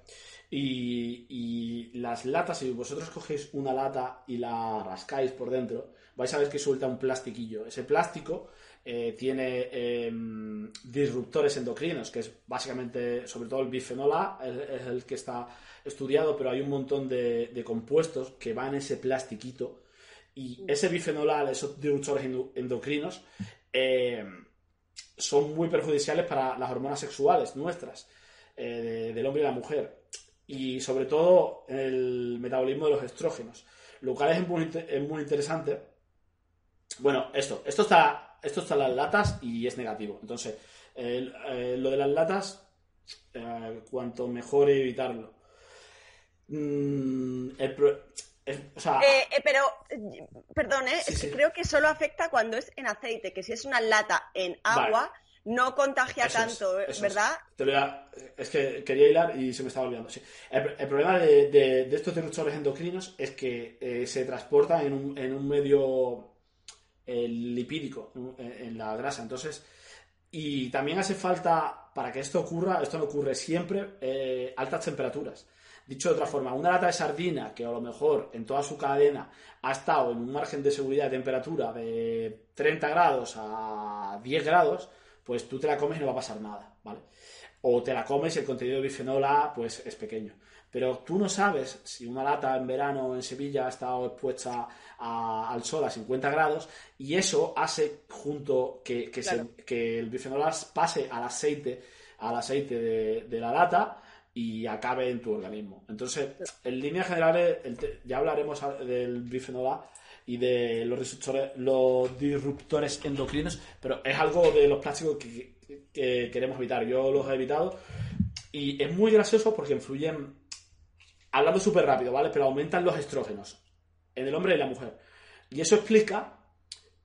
y, y, las latas, si vosotros cogéis una lata y la rascáis por dentro, vais a ver que suelta un plastiquillo. Ese plástico eh, tiene em, disruptores endocrinos, que es básicamente, sobre todo el bifenol A, es, el que está estudiado, pero hay un montón de, compuestos que van en ese plastiquito. Y ese bifenol A, esos disruptores endocrinos, em, son muy perjudiciales para las hormonas sexuales nuestras, eh, del hombre y la mujer. Y sobre todo el metabolismo de los estrógenos. Lo cual es muy, es muy interesante. Bueno, esto, esto está esto está en las latas y es negativo. Entonces, eh, lo de las latas, eh, cuanto mejor evitarlo. Mm, eh, pero, perdón, es que creo que solo afecta cuando es en aceite, que si es una lata en agua, no contagia tanto, ¿verdad? Es. que quería hilar y se me estaba olvidando. El, problema de, estos disruptores endocrinos es que se transportan en un, en un medio el lipídico en la grasa. Entonces, y también hace falta, para que esto ocurra, esto no ocurre siempre, eh, altas temperaturas. Dicho de otra forma, una lata de sardina que a lo mejor en toda su cadena ha estado en un margen de seguridad de temperatura de 30 grados a 10 grados, pues tú te la comes y no va a pasar nada, ¿vale? O te la comes y el contenido de bifenol A pues es pequeño. Pero tú no sabes si una lata en verano en Sevilla ha estado expuesta al sol a 50 grados y eso hace junto que, que, el bifenol pase al aceite, al aceite de, la lata y acabe en tu organismo. Entonces, en líneas generales, ya hablaremos del bifenol A y de los disruptores, los disruptores endocrinos, pero es algo de los plásticos que, que queremos evitar. Yo los he evitado y es muy gracioso porque influyen hablando súper rápido, ¿vale? Pero aumentan los estrógenos en el hombre y la mujer. Y eso explica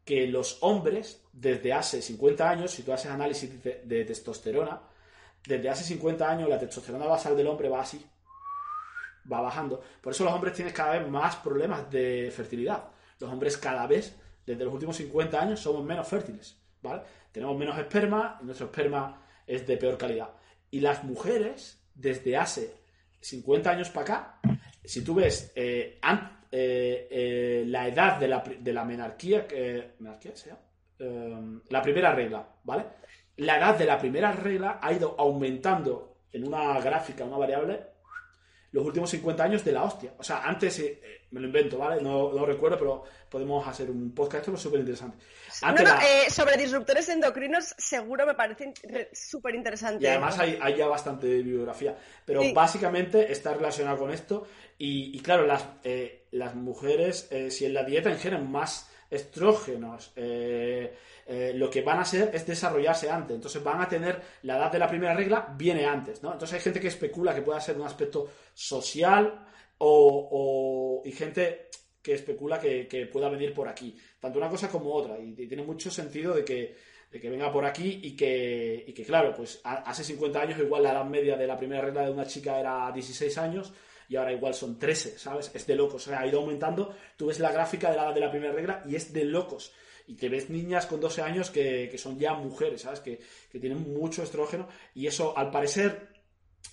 que los hombres, desde hace 50 años, si tú haces análisis de, testosterona, desde hace 50 años la testosterona basal del hombre va así, va bajando. Por eso los hombres tienen cada vez más problemas de fertilidad. Los hombres cada vez, desde los últimos 50 años, somos menos fértiles, ¿vale? Tenemos menos esperma y nuestro esperma es de peor calidad. Y las mujeres, desde hace 50 años para acá, si tú ves eh, eh, eh, la edad de la, de la menarquía, ¿menarquía sea? la primera regla, ¿vale? La edad de la primera regla ha ido aumentando en una gráfica, una variable, los últimos 50 años de la hostia. O sea, antes, eh, eh, me lo invento, ¿vale? No lo recuerdo, pero podemos hacer un podcast, esto es súper interesante. Eh, sobre disruptores endocrinos, seguro me parece súper interesante. Y además hay, ya bastante bibliografía. Pero básicamente está relacionado con esto. Y, claro, las, las mujeres, si en la dieta ingieren más estrógenos, eh, lo que van a hacer es desarrollarse antes. Entonces van a tener la edad de la primera regla viene antes, ¿no? Entonces hay gente que especula que pueda ser un aspecto social o, y gente que especula que, pueda venir por aquí. Tanto una cosa como otra. Y, tiene mucho sentido de que, que venga por aquí y que, y que, claro, pues hace 50 años igual la edad media de la primera regla de una chica era 16 años y ahora igual son 13, ¿sabes? Es de locos, o sea, ha ido aumentando. Tú ves la gráfica de la de la primera regla y es de locos y que ves niñas con 12 años que, son ya mujeres, ¿sabes? Que, tienen mucho estrógeno y eso al parecer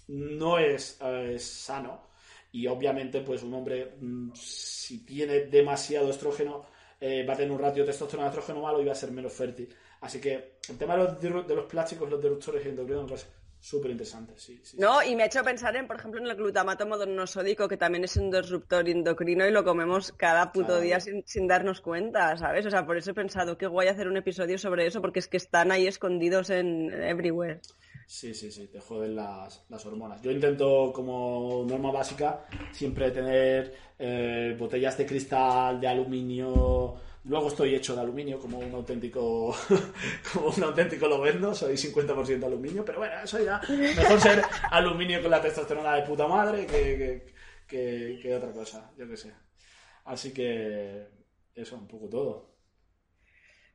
no es, sano y obviamente pues un hombre mm, si tiene demasiado estrógeno eh, va a tener un ratio de testosterona estrógeno malo y va a ser menos fértil. Así que el tema de los, de los plásticos, los disruptores endocrinos, Súper interesante, sí, No, y me ha hecho pensar en, por ejemplo, en el glutamato monosódico, que también es un disruptor endocrino y lo comemos cada puto día sin, darnos cuenta, ¿sabes? O sea, por eso he pensado que guay hacer un episodio sobre eso, porque es que están ahí escondidos en everywhere. Sí, sí, sí, te joden las, las hormonas. Yo intento, como norma básica, siempre tener eh, botellas de cristal, de aluminio Luego estoy hecho de aluminio como un auténtico como un auténtico loberno, soy 50% aluminio, pero bueno, eso ya mejor ser aluminio con la testosterona de puta madre que, que, otra cosa, yo qué sé. Así que eso, un poco todo.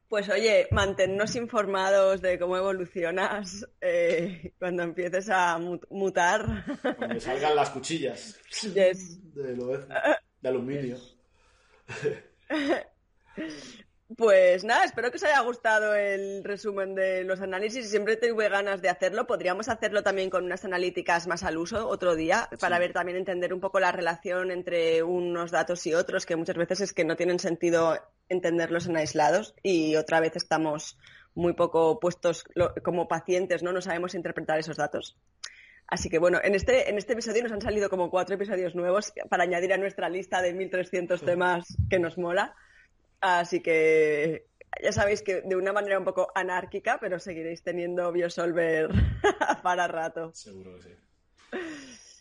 Pues oye, manténnos informados de cómo evolucionas eh, cuando empieces a mutar. Cuando salgan las cuchillas yes. de, de aluminio. Pues nada, espero que os haya gustado el resumen de los análisis. Siempre tuve ganas de hacerlo. Podríamos hacerlo también con unas analíticas más al uso otro día para ver también entender un poco la relación entre unos datos y otros, que muchas veces es que no tienen sentido entenderlos en aislados y otra vez estamos muy poco puestos como pacientes, ¿no? No sabemos interpretar esos datos. Así que bueno, en este, en este episodio nos han salido como cuatro episodios nuevos para añadir a nuestra lista de 1300 temas que nos mola. Así que ya sabéis que de una manera un poco anárquica, pero seguiréis teniendo Biosolver para rato. Seguro que sí.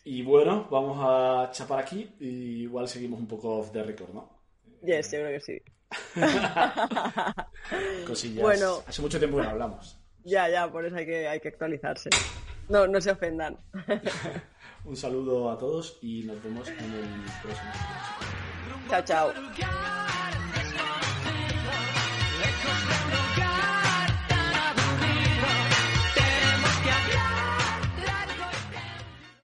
Y bueno, vamos a chapar aquí y igual seguimos un poco off the record, ¿no? Yes, seguro que sí. Cosillas. Bueno, hace mucho tiempo que no hablamos. Ya, ya, por eso hay que, hay que actualizarse. No, no se ofendan. un saludo a todos y nos vemos en el próximo. Chao, chao.